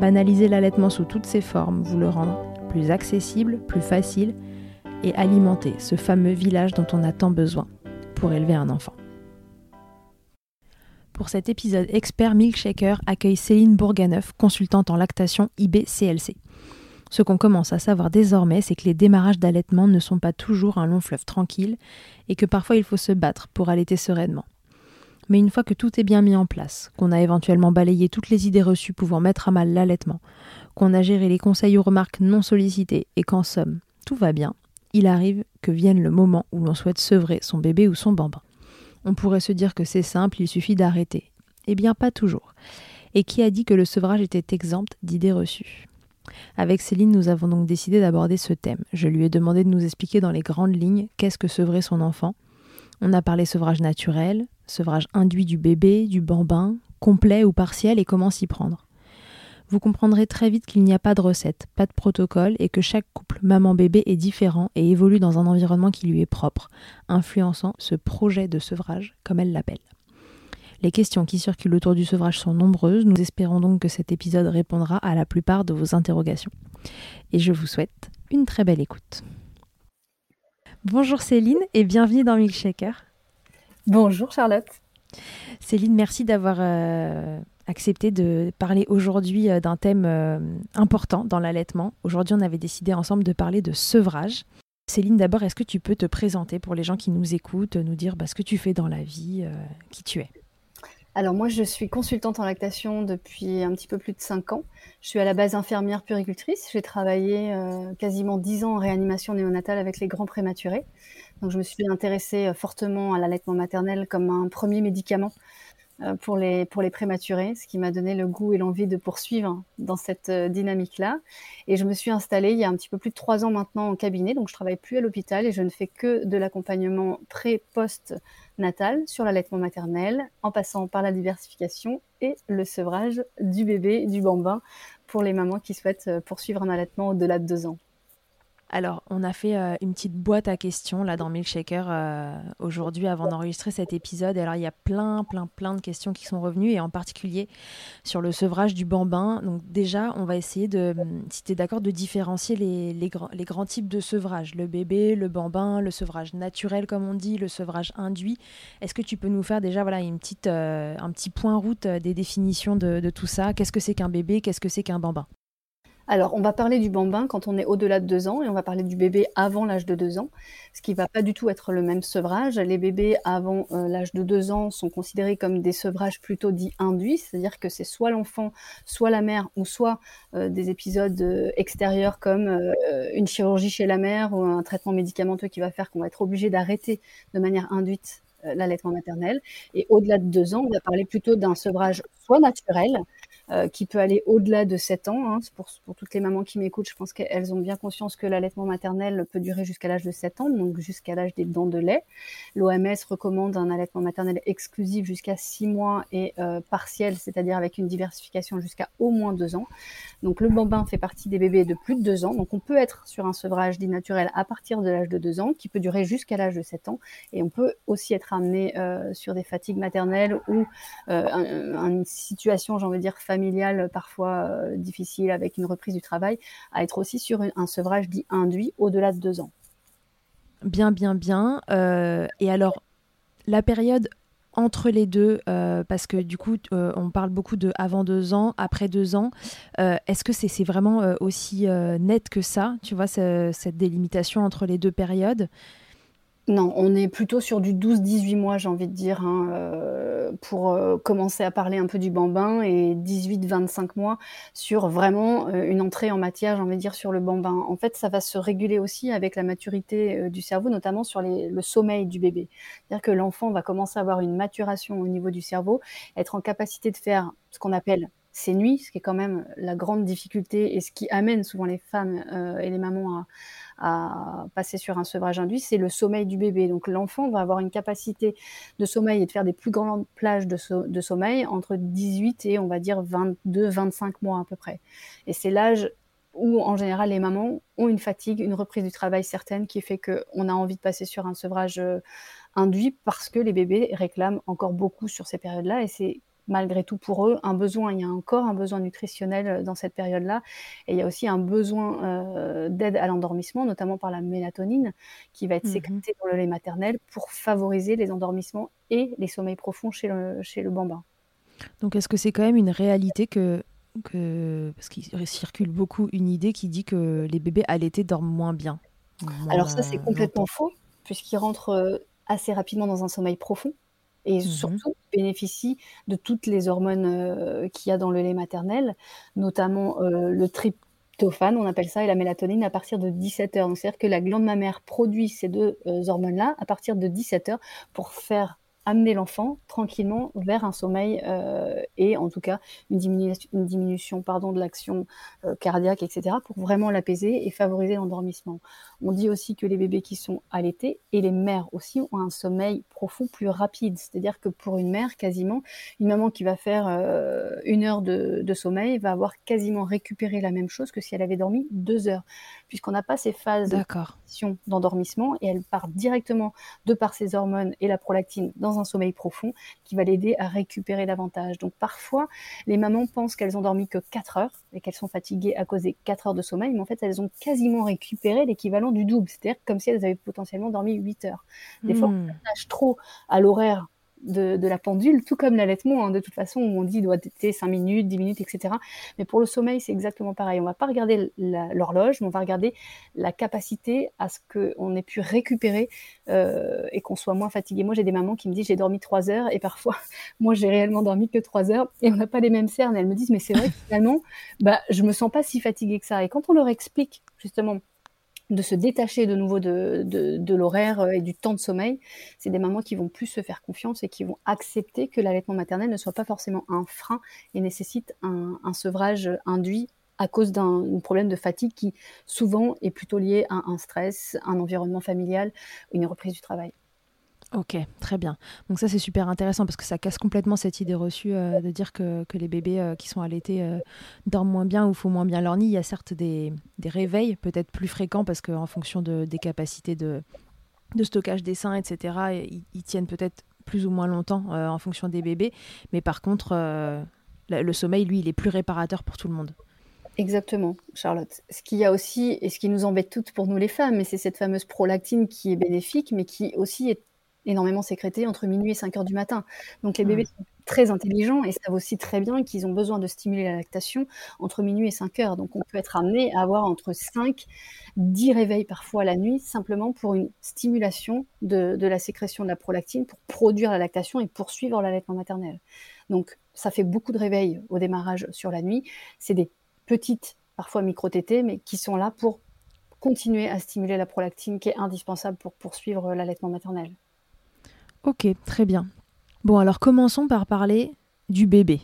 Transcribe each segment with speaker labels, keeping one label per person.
Speaker 1: banaliser l'allaitement sous toutes ses formes, vous le rendre plus accessible, plus facile et alimenter ce fameux village dont on a tant besoin pour élever un enfant. Pour cet épisode, Expert Milkshaker accueille Céline Bourganeuf, consultante en lactation IBCLC. Ce qu'on commence à savoir désormais, c'est que les démarrages d'allaitement ne sont pas toujours un long fleuve tranquille et que parfois il faut se battre pour allaiter sereinement. Mais une fois que tout est bien mis en place, qu'on a éventuellement balayé toutes les idées reçues pouvant mettre à mal l'allaitement, qu'on a géré les conseils ou remarques non sollicitées et qu'en somme, tout va bien, il arrive que vienne le moment où l'on souhaite sevrer son bébé ou son bambin. On pourrait se dire que c'est simple, il suffit d'arrêter. Eh bien, pas toujours. Et qui a dit que le sevrage était exempt d'idées reçues? Avec Céline, nous avons donc décidé d'aborder ce thème. Je lui ai demandé de nous expliquer dans les grandes lignes qu'est-ce que sevrer son enfant. On a parlé sevrage naturel, sevrage induit du bébé, du bambin, complet ou partiel et comment s'y prendre. Vous comprendrez très vite qu'il n'y a pas de recette, pas de protocole et que chaque couple maman-bébé est différent et évolue dans un environnement qui lui est propre, influençant ce projet de sevrage, comme elle l'appelle. Les questions qui circulent autour du sevrage sont nombreuses, nous espérons donc que cet épisode répondra à la plupart de vos interrogations. Et je vous souhaite une très belle écoute. Bonjour Céline et bienvenue dans Milkshaker.
Speaker 2: Bonjour Charlotte.
Speaker 1: Céline, merci d'avoir euh, accepté de parler aujourd'hui euh, d'un thème euh, important dans l'allaitement. Aujourd'hui, on avait décidé ensemble de parler de sevrage. Céline, d'abord, est-ce que tu peux te présenter pour les gens qui nous écoutent, nous dire bah, ce que tu fais dans la vie, qui tu es?
Speaker 2: Alors moi, je suis consultante en lactation depuis un petit peu plus de 5 ans. Je suis à la base infirmière puricultrice. J'ai travaillé quasiment 10 ans en réanimation néonatale avec les grands prématurés. Je me suis intéressée euh, fortement à l'allaitement maternel comme un premier médicament euh, pour les, pour prématurés, ce qui m'a donné le goût et l'envie de poursuivre dans cette euh, dynamique-là. Et je me suis installée il y a un petit peu plus de trois ans maintenant en cabinet, donc je travaille plus à l'hôpital et je ne fais que de l'accompagnement pré-post natal sur l'allaitement maternel, en passant par la diversification et le sevrage du bébé, du bambin, pour les mamans qui souhaitent poursuivre un allaitement au-delà de deux ans.
Speaker 1: Alors, on a fait euh, une petite boîte à questions là dans Milkshaker euh, aujourd'hui avant d'enregistrer cet épisode. alors, il y a plein, plein, plein de questions qui sont revenues et en particulier sur le sevrage du bambin. Donc, déjà, on va essayer de, si tu es d'accord, de différencier les, les, les, grands types de sevrage le bébé, le bambin, le sevrage naturel, comme on dit, le sevrage induit. Est-ce que tu peux nous faire déjà voilà, une petite, euh, un petit point route des définitions de tout ça? Qu'est-ce que c'est qu'un bébé? Qu'est-ce que c'est qu'un bambin?
Speaker 2: Alors, on va parler du bambin quand on est au-delà de deux ans et on va parler du bébé avant l'âge de deux ans, ce qui va pas du tout être le même sevrage. Les bébés avant euh, l'âge de deux ans sont considérés comme des sevrages plutôt dits induits, c'est-à-dire que c'est soit l'enfant, soit la mère, ou soit euh, des épisodes euh, extérieurs comme une chirurgie chez la mère ou un traitement médicamenteux qui va faire qu'on va être obligé d'arrêter de manière induite l'allaitement maternel. Et au-delà de deux ans, on va parler plutôt d'un sevrage soit naturel, euh, qui peut aller au-delà de 7 ans. Hein. Pour, toutes les mamans qui m'écoutent, je pense qu'elles ont bien conscience que l'allaitement maternel peut durer jusqu'à l'âge de 7 ans, donc jusqu'à l'âge des dents de lait. L'OMS recommande un allaitement maternel exclusif jusqu'à 6 mois et euh, partiel, c'est-à-dire avec une diversification jusqu'à au moins 2 ans. Donc le bambin fait partie des bébés de plus de 2 ans, donc on peut être sur un sevrage dit naturel à partir de l'âge de 2 ans, qui peut durer jusqu'à l'âge de 7 ans, et on peut aussi être amené euh, sur des fatigues maternelles ou une situation, j'ai envie de dire, familiale parfois euh, difficile avec une reprise du travail, à être aussi sur un sevrage dit induit au-delà de deux ans.
Speaker 1: Bien, bien, bien. Euh, et alors, la période entre les deux, parce que du coup, on parle beaucoup de avant deux ans, après deux ans. Est-ce que c'est vraiment aussi net que ça, tu vois, cette délimitation entre les deux périodes?
Speaker 2: Non, on est plutôt sur du 12-18 mois, j'ai envie de dire, hein, euh, pour euh, commencer à parler un peu du bambin, et 18-25 mois sur vraiment euh, une entrée en matière, j'ai envie de dire, sur le bambin. En fait, ça va se réguler aussi avec la maturité du cerveau, notamment sur le sommeil du bébé. C'est-à-dire que l'enfant va commencer à avoir une maturation au niveau du cerveau, être en capacité de faire ce qu'on appelle ses nuits, ce qui est quand même la grande difficulté et ce qui amène souvent les femmes et les mamans à à passer sur un sevrage induit, c'est le sommeil du bébé. Donc l'enfant va avoir une capacité de sommeil et de faire des plus grandes plages de, sommeil entre 18 et on va dire 22-25 mois à peu près. Et c'est l'âge où en général les mamans ont une fatigue, une reprise du travail certaine qui fait qu'on a envie de passer sur un sevrage euh, induit parce que les bébés réclament encore beaucoup sur ces périodes-là et c'est malgré tout pour eux un besoin. Il y a encore un besoin nutritionnel euh, dans cette période-là. Et il y a aussi un besoin euh, d'aide à l'endormissement, notamment par la mélatonine, qui va être mmh sécrétée dans le lait maternel pour favoriser les endormissements et les sommeils profonds chez le, chez le bambin.
Speaker 1: Donc est-ce que c'est quand même une réalité que, que parce qu'il circule beaucoup une idée qui dit que les bébés allaités dorment moins bien
Speaker 2: Alors ça c'est complètement faux, puisqu'ils rentrent euh, assez rapidement dans un sommeil profond et mmh surtout bénéficie de toutes les hormones euh, qu'il y a dans le lait maternel, notamment euh, le tryptophane, on appelle ça, et la mélatonine à partir de 17 heures. c'est-à-dire que la glande mammaire produit ces deux euh, hormones-là à partir de 17 heures pour faire amener l'enfant tranquillement vers un sommeil euh, et en tout cas une diminution, pardon, de l'action euh, cardiaque, etc., pour vraiment l'apaiser et favoriser l'endormissement. On dit aussi que les bébés qui sont allaités et les mères aussi ont un sommeil profond plus rapide, c'est-à-dire que pour une mère, quasiment, une maman qui va faire euh, une heure de, sommeil va avoir quasiment récupéré la même chose que si elle avait dormi deux heures, puisqu'on n'a pas ces phases d'endormissement et elle part directement de par ses hormones et la prolactine dans un sommeil profond qui va l'aider à récupérer davantage. Donc parfois, les mamans pensent qu'elles ont dormi que 4 heures et qu'elles sont fatiguées à cause des 4 heures de sommeil, mais en fait, elles ont quasiment récupéré l'équivalent du double, c'est-à-dire comme si elles avaient potentiellement dormi 8 heures. Des fois, on hmm. trop à l'horaire de, la pendule, tout comme l'allaitement. Hein. De toute façon, on dit doit être 5 minutes, 10 minutes, etc. Mais pour le sommeil, c'est exactement pareil. On va pas regarder l'horloge, mais on va regarder la capacité à ce qu'on ait pu récupérer euh, et qu'on soit moins fatigué. Moi, j'ai des mamans qui me disent j'ai dormi 3 heures et parfois, moi, j'ai réellement dormi que 3 heures et on n'a pas les mêmes cernes. Elles me disent mais c'est vrai que finalement, bah, je me sens pas si fatiguée que ça. Et quand on leur explique justement de se détacher de nouveau de, de, l'horaire euh, et du temps de sommeil, c'est des mamans qui vont plus se faire confiance et qui vont accepter que l'allaitement maternel ne soit pas forcément un frein et nécessite un, sevrage induit à cause d'un problème de fatigue qui souvent est plutôt lié à un stress, un environnement familial, une reprise du travail.
Speaker 1: Ok, très bien. Donc ça c'est super intéressant parce que ça casse complètement cette idée reçue euh, de dire que, les bébés euh, qui sont allaités euh, dorment moins bien ou font moins bien leur nid. Il y a certes des, réveils peut-être plus fréquents parce qu'en fonction de, des capacités de, stockage des seins, etc., ils, tiennent peut-être plus ou moins longtemps en fonction des bébés. Mais par contre, le sommeil, lui, il est plus réparateur pour tout le monde.
Speaker 2: Exactement, Charlotte. Ce qu'il y a aussi, et ce qui nous embête toutes pour nous les femmes, c'est cette fameuse prolactine qui est bénéfique, mais qui aussi est énormément sécrété entre minuit et 5 heures du matin. Donc les bébés sont très intelligents et savent aussi très bien qu'ils ont besoin de stimuler la lactation entre minuit et 5 heures. Donc on peut être amené à avoir entre 5, 10 réveils parfois la nuit simplement pour une stimulation de, la sécrétion de la prolactine pour produire la lactation et poursuivre l'allaitement maternel. Donc ça fait beaucoup de réveils au démarrage sur la nuit. C'est des petites, parfois micro-tétées, mais qui sont là pour continuer à stimuler la prolactine qui est indispensable pour poursuivre l'allaitement maternel.
Speaker 1: Ok, très bien. Bon, alors commençons par parler du bébé.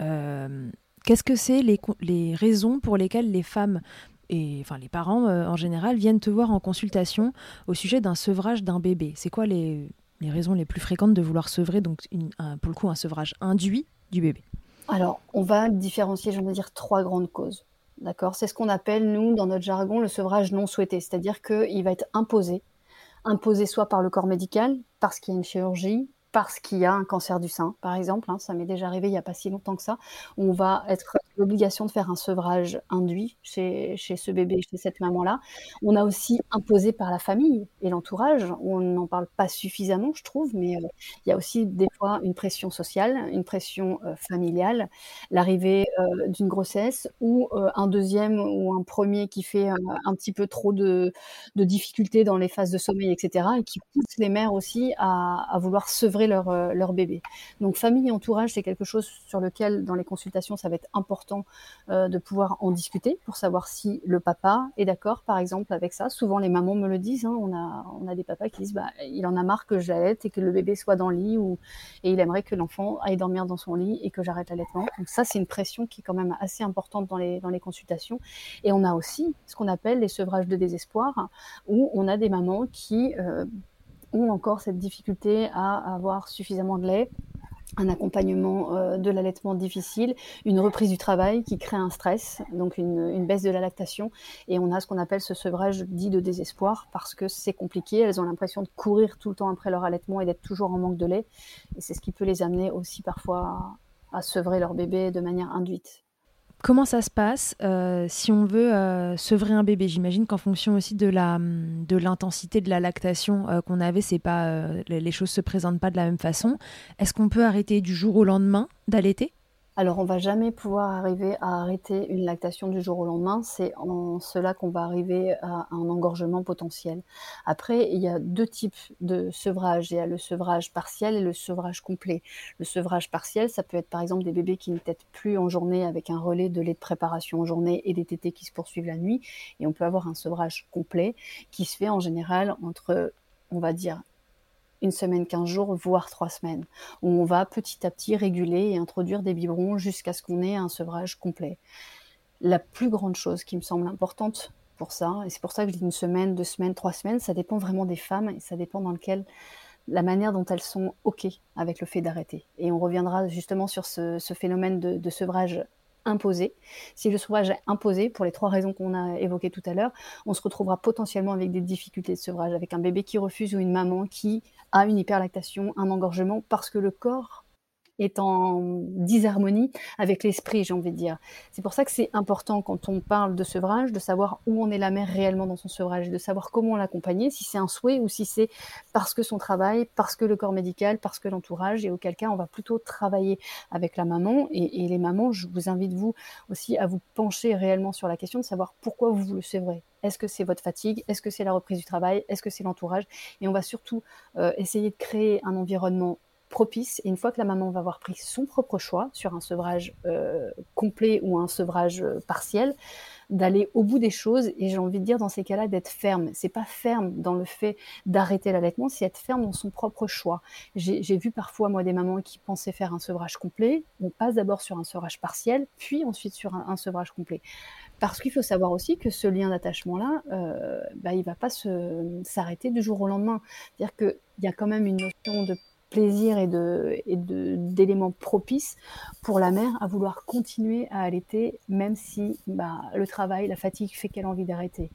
Speaker 1: Euh, qu'est-ce que c'est les, raisons pour lesquelles les femmes et enfin les parents euh, en général viennent te voir en consultation au sujet d'un sevrage d'un bébé? C'est quoi les, raisons les plus fréquentes de vouloir sevrer, donc pour le coup un sevrage induit du bébé?
Speaker 2: Alors, on va différencier, veux dire, trois grandes causes. D'accord? C'est ce qu'on appelle, nous, dans notre jargon, le sevrage non souhaité. C'est-à-dire qu'il va être imposé imposé soit par le corps médical, parce qu'il y a une chirurgie, parce qu'il y a un cancer du sein, par exemple. Hein, ça m'est déjà arrivé il n'y a pas si longtemps que ça. On va être l'obligation de faire un sevrage induit chez, ce bébé, chez cette maman-là. On a aussi imposé par la famille et l'entourage. On n'en parle pas suffisamment, je trouve, mais euh, il y a aussi des fois une pression sociale, une pression euh, familiale, l'arrivée euh, d'une grossesse ou un deuxième ou un premier qui fait un petit peu trop de, difficultés dans les phases de sommeil, etc. et qui pousse les mères aussi à vouloir sevrer euh, leur, bébé. Donc famille et entourage, c'est quelque chose sur lequel dans les consultations, ça va être important euh, de pouvoir en discuter pour savoir si le papa est d'accord, par exemple, avec ça. Souvent les mamans me le disent, hein. on, a, on a des papas qui disent, bah, il en a marre que j'allaite et que le bébé soit dans le lit et il aimerait que l'enfant aille dormir dans son lit et que j'arrête l'allaitement. Donc ça, c'est une pression qui est quand même assez importante dans les, dans les consultations. Et on a aussi ce qu'on appelle les sevrages de désespoir, où on a des mamans qui... Euh, ont encore cette difficulté à avoir suffisamment de lait un accompagnement euh, de l'allaitement difficile, une reprise du travail qui crée un stress, donc une, baisse de la lactation, et on a ce qu'on appelle ce sevrage dit de désespoir parce que c'est compliqué, elles ont l'impression de courir tout le temps après leur allaitement et d'être toujours en manque de lait, et c'est ce qui peut les amener aussi parfois à sevrer leur bébé de manière induite.
Speaker 1: Comment ça se passe euh, si on veut euh, sevrer un bébé? J'imagine qu'en fonction aussi de la de l'intensité de la lactation euh, qu'on avait, c'est pas les choses se présentent pas de la même façon. Est-ce qu'on peut arrêter du jour au lendemain d'allaiter?
Speaker 2: Alors, on va jamais pouvoir arriver à arrêter une lactation du jour au lendemain. C'est en cela qu'on va arriver à un engorgement potentiel. Après, il y a deux types de sevrage. Il y a le sevrage partiel et le sevrage complet. Le sevrage partiel, ça peut être par exemple des bébés qui ne têtent plus en journée avec un relais de lait de préparation en journée et des tétés qui se poursuivent la nuit. Et on peut avoir un sevrage complet qui se fait en général entre, on va dire, une semaine, quinze jours, voire trois semaines, où on va petit à petit réguler et introduire des biberons jusqu'à ce qu'on ait un sevrage complet. La plus grande chose qui me semble importante pour ça, et c'est pour ça que je dis une semaine, deux semaines, trois semaines, ça dépend vraiment des femmes et ça dépend dans lequel la manière dont elles sont OK avec le fait d'arrêter. Et on reviendra justement sur ce, phénomène de sevrage imposé. Si le sevrage est imposé, pour les trois raisons qu'on a évoquées tout à l'heure, on se retrouvera potentiellement avec des difficultés de sevrage, avec un bébé qui refuse ou une maman qui a une hyperlactation, un engorgement, parce que le corps est en disharmonie avec l'esprit, j'ai envie de dire. C'est pour ça que c'est important quand on parle de sevrage, de savoir où on est la mère réellement dans son sevrage, de savoir comment l'accompagner, si c'est un souhait ou si c'est parce que son travail, parce que le corps médical, parce que l'entourage, et auquel cas on va plutôt travailler avec la maman. Et, les mamans, je vous invite vous aussi à vous pencher réellement sur la question de savoir pourquoi vous le sevrez. Est-ce que c'est votre fatigue? Est-ce que c'est la reprise du travail? Est-ce que c'est l'entourage? Et on va surtout euh, essayer de créer un environnement propice. Et une fois que la maman va avoir pris son propre choix sur un sevrage euh, complet ou un sevrage euh, partiel, d'aller au bout des choses. Et j'ai envie de dire dans ces cas-là d'être ferme. C'est pas ferme dans le fait d'arrêter l'allaitement, c'est être ferme dans son propre choix. J'ai vu parfois moi des mamans qui pensaient faire un sevrage complet. On passe d'abord sur un sevrage partiel, puis ensuite sur un, sevrage complet. Parce qu'il faut savoir aussi que ce lien d'attachement-là, euh, bah, il va pas s'arrêter du jour au lendemain. C'est-à-dire qu'il y a quand même une notion de plaisir et de et d'éléments propices pour la mère à vouloir continuer à allaiter même si bah, le travail, la fatigue fait qu'elle a envie d'arrêter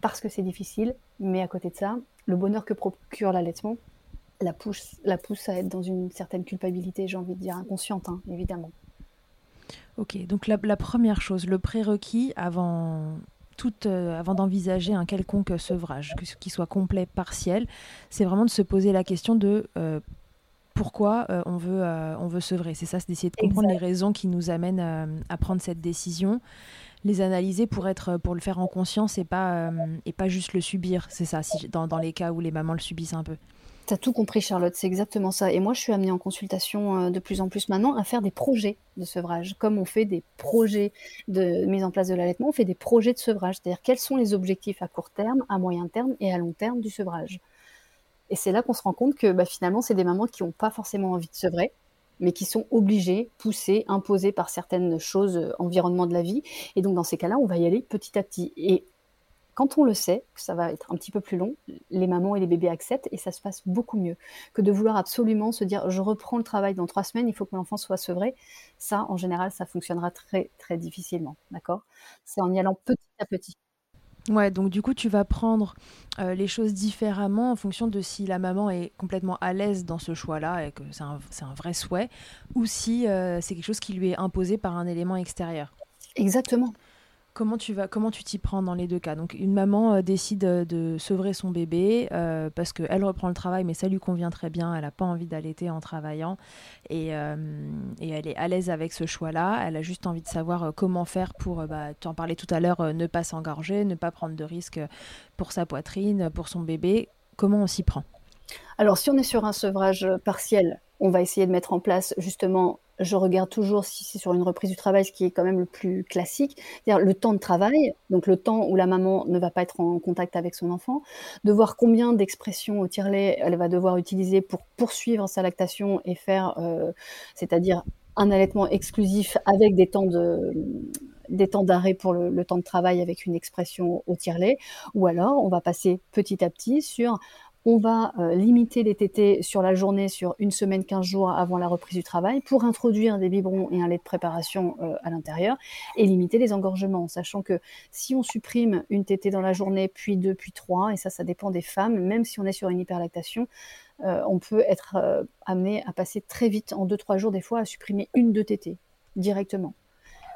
Speaker 2: parce que c'est difficile. Mais à côté de ça, le bonheur que procure l'allaitement la pousse, la pousse à être dans une certaine culpabilité, j'ai envie de dire inconsciente, hein, évidemment.
Speaker 1: Ok, donc la, la première chose, le prérequis avant euh, avant d'envisager un quelconque sevrage, qu'il soit complet, partiel, c'est vraiment de se poser la question de euh, pourquoi euh, on, veut, on veut sevrer. C'est ça, c'est d'essayer de comprendre les raisons qui nous amènent à prendre cette décision, les analyser pour, être, pour le faire en conscience et pas, et pas juste le subir. C'est ça, si, dans, dans les cas où les mamans le subissent un peu.
Speaker 2: T'as tout compris, Charlotte, c'est exactement ça. Et moi, je suis amenée en consultation euh, de plus en plus maintenant à faire des projets de sevrage. Comme on fait des projets de mise en place de l'allaitement, on fait des projets de sevrage. C'est-à-dire quels sont les objectifs à court terme, à moyen terme et à long terme du sevrage? Et c'est là qu'on se rend compte que bah, finalement, c'est des mamans qui n'ont pas forcément envie de sevrer, mais qui sont obligées, poussées, imposées par certaines choses, euh, environnement de la vie. Et donc, dans ces cas-là, on va y aller petit à petit. Et quand on le sait, que ça va être un petit peu plus long, les mamans et les bébés acceptent et ça se passe beaucoup mieux que de vouloir absolument se dire je reprends le travail dans trois semaines, il faut que l'enfant soit sevré. Ça, en général, ça fonctionnera très très difficilement, d'accord? C'est en y allant petit à petit.
Speaker 1: Ouais, donc du coup, tu vas prendre euh, les choses différemment en fonction de si la maman est complètement à l'aise dans ce choix-là et que c'est un, un, vrai souhait, ou si euh, c'est quelque chose qui lui est imposé par un élément extérieur.
Speaker 2: Exactement.
Speaker 1: Comment tu vas, comment tu t'y prends dans les deux cas Donc une maman euh, décide de sevrer son bébé euh, parce qu'elle reprend le travail, mais ça lui convient très bien. Elle n'a pas envie d'allaiter en travaillant et, euh, et, elle est à l'aise avec ce choix-là. Elle a juste envie de savoir comment faire pour, bah, tu en parlais tout à l'heure, ne pas s'engorger, ne pas prendre de risques pour sa poitrine, pour son bébé. Comment on s'y prend?
Speaker 2: Alors, si on est sur un sevrage partiel, on va essayer de mettre en place justement je regarde toujours si c'est sur une reprise du travail, ce qui est quand même le plus classique, c'est-à-dire le temps de travail, donc le temps où la maman ne va pas être en contact avec son enfant, de voir combien d'expressions au tire-lait elle va devoir utiliser pour poursuivre sa lactation et faire, euh, c'est-à-dire un allaitement exclusif avec des temps de des temps d'arrêt pour le, le, temps de travail avec une expression au tire-lait, ou alors on va passer petit à petit sur on va euh, limiter les tétés sur la journée, sur une semaine, 15 jours avant la reprise du travail, pour introduire des biberons et un lait de préparation euh, à l'intérieur, et limiter les engorgements, sachant que si on supprime une tétée dans la journée, puis deux, puis trois, et ça, ça dépend des femmes, même si on est sur une hyperlactation, euh, on peut être amené à passer très vite, en deux, trois jours des fois, à supprimer une, deux tétées directement.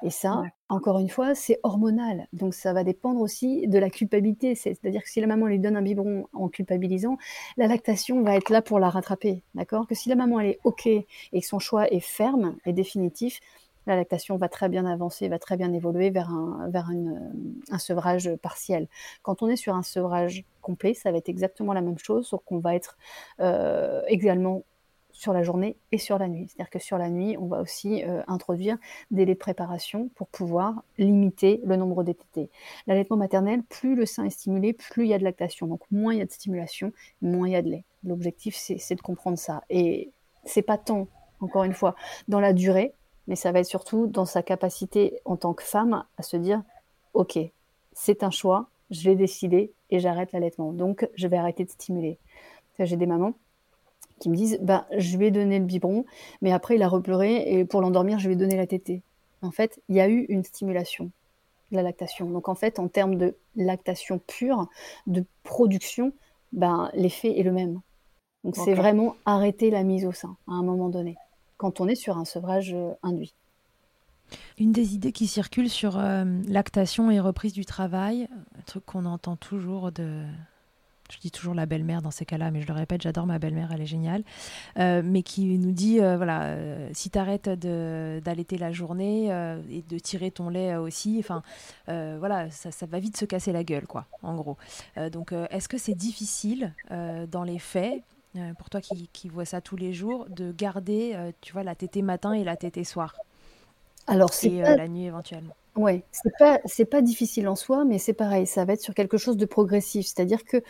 Speaker 2: Et ça, encore une fois, c'est hormonal. Donc ça va dépendre aussi de la culpabilité. C'est-à-dire que si la maman lui donne un biberon en culpabilisant, la lactation va être là pour la rattraper. D'accord? Que si la maman elle est OK et que son choix est ferme et définitif, la lactation va très bien avancer, va très bien évoluer vers un, vers un sevrage partiel. Quand on est sur un sevrage complet, ça va être exactement la même chose, sauf qu'on va être euh, également sur la journée et sur la nuit. C'est-à-dire que sur la nuit, on va aussi euh, introduire des laits de préparation pour pouvoir limiter le nombre d'étés. L'allaitement maternel, plus le sein est stimulé, plus il y a de lactation. Donc moins il y a de stimulation, moins il y a de lait. L'objectif, c'est de comprendre ça. Et c'est pas tant, encore une fois, dans la durée, mais ça va être surtout dans sa capacité en tant que femme à se dire, OK, c'est un choix, je l'ai décidé et j'arrête l'allaitement. Donc je vais arrêter de stimuler. J'ai des mamans qui me disent bah, je vais donner le biberon, mais après il a repleuré et pour l'endormir, je vais donner la tétée. En fait, il y a eu une stimulation de la lactation. Donc en fait, en termes de lactation pure, de production, ben, l'effet est le même. Donc c'est vraiment arrêter la mise au sein à un moment donné, quand on est sur un sevrage euh, induit.
Speaker 1: Une des idées qui circule sur euh, lactation et reprise du travail, un truc qu'on entend toujours de, je dis toujours la belle-mère dans ces cas-là, mais je le répète, j'adore ma belle-mère, elle est géniale, euh, mais qui nous dit, euh, voilà, euh, si tu arrêtes d'allaiter la journée et de tirer ton lait aussi, enfin, voilà, ça, ça, va vite se casser la gueule, quoi, en gros. donc, est-ce que c'est difficile dans les faits pour toi qui, qui vois ça tous les jours, de garder, tu vois, la tétée matin et la tétée soir
Speaker 2: Alors, c'est
Speaker 1: la nuit éventuellement?
Speaker 2: Ouais, c'est pas c'est pas difficile en soi, mais c'est pareil, ça va être sur quelque chose de progressif. C'est-à-dire que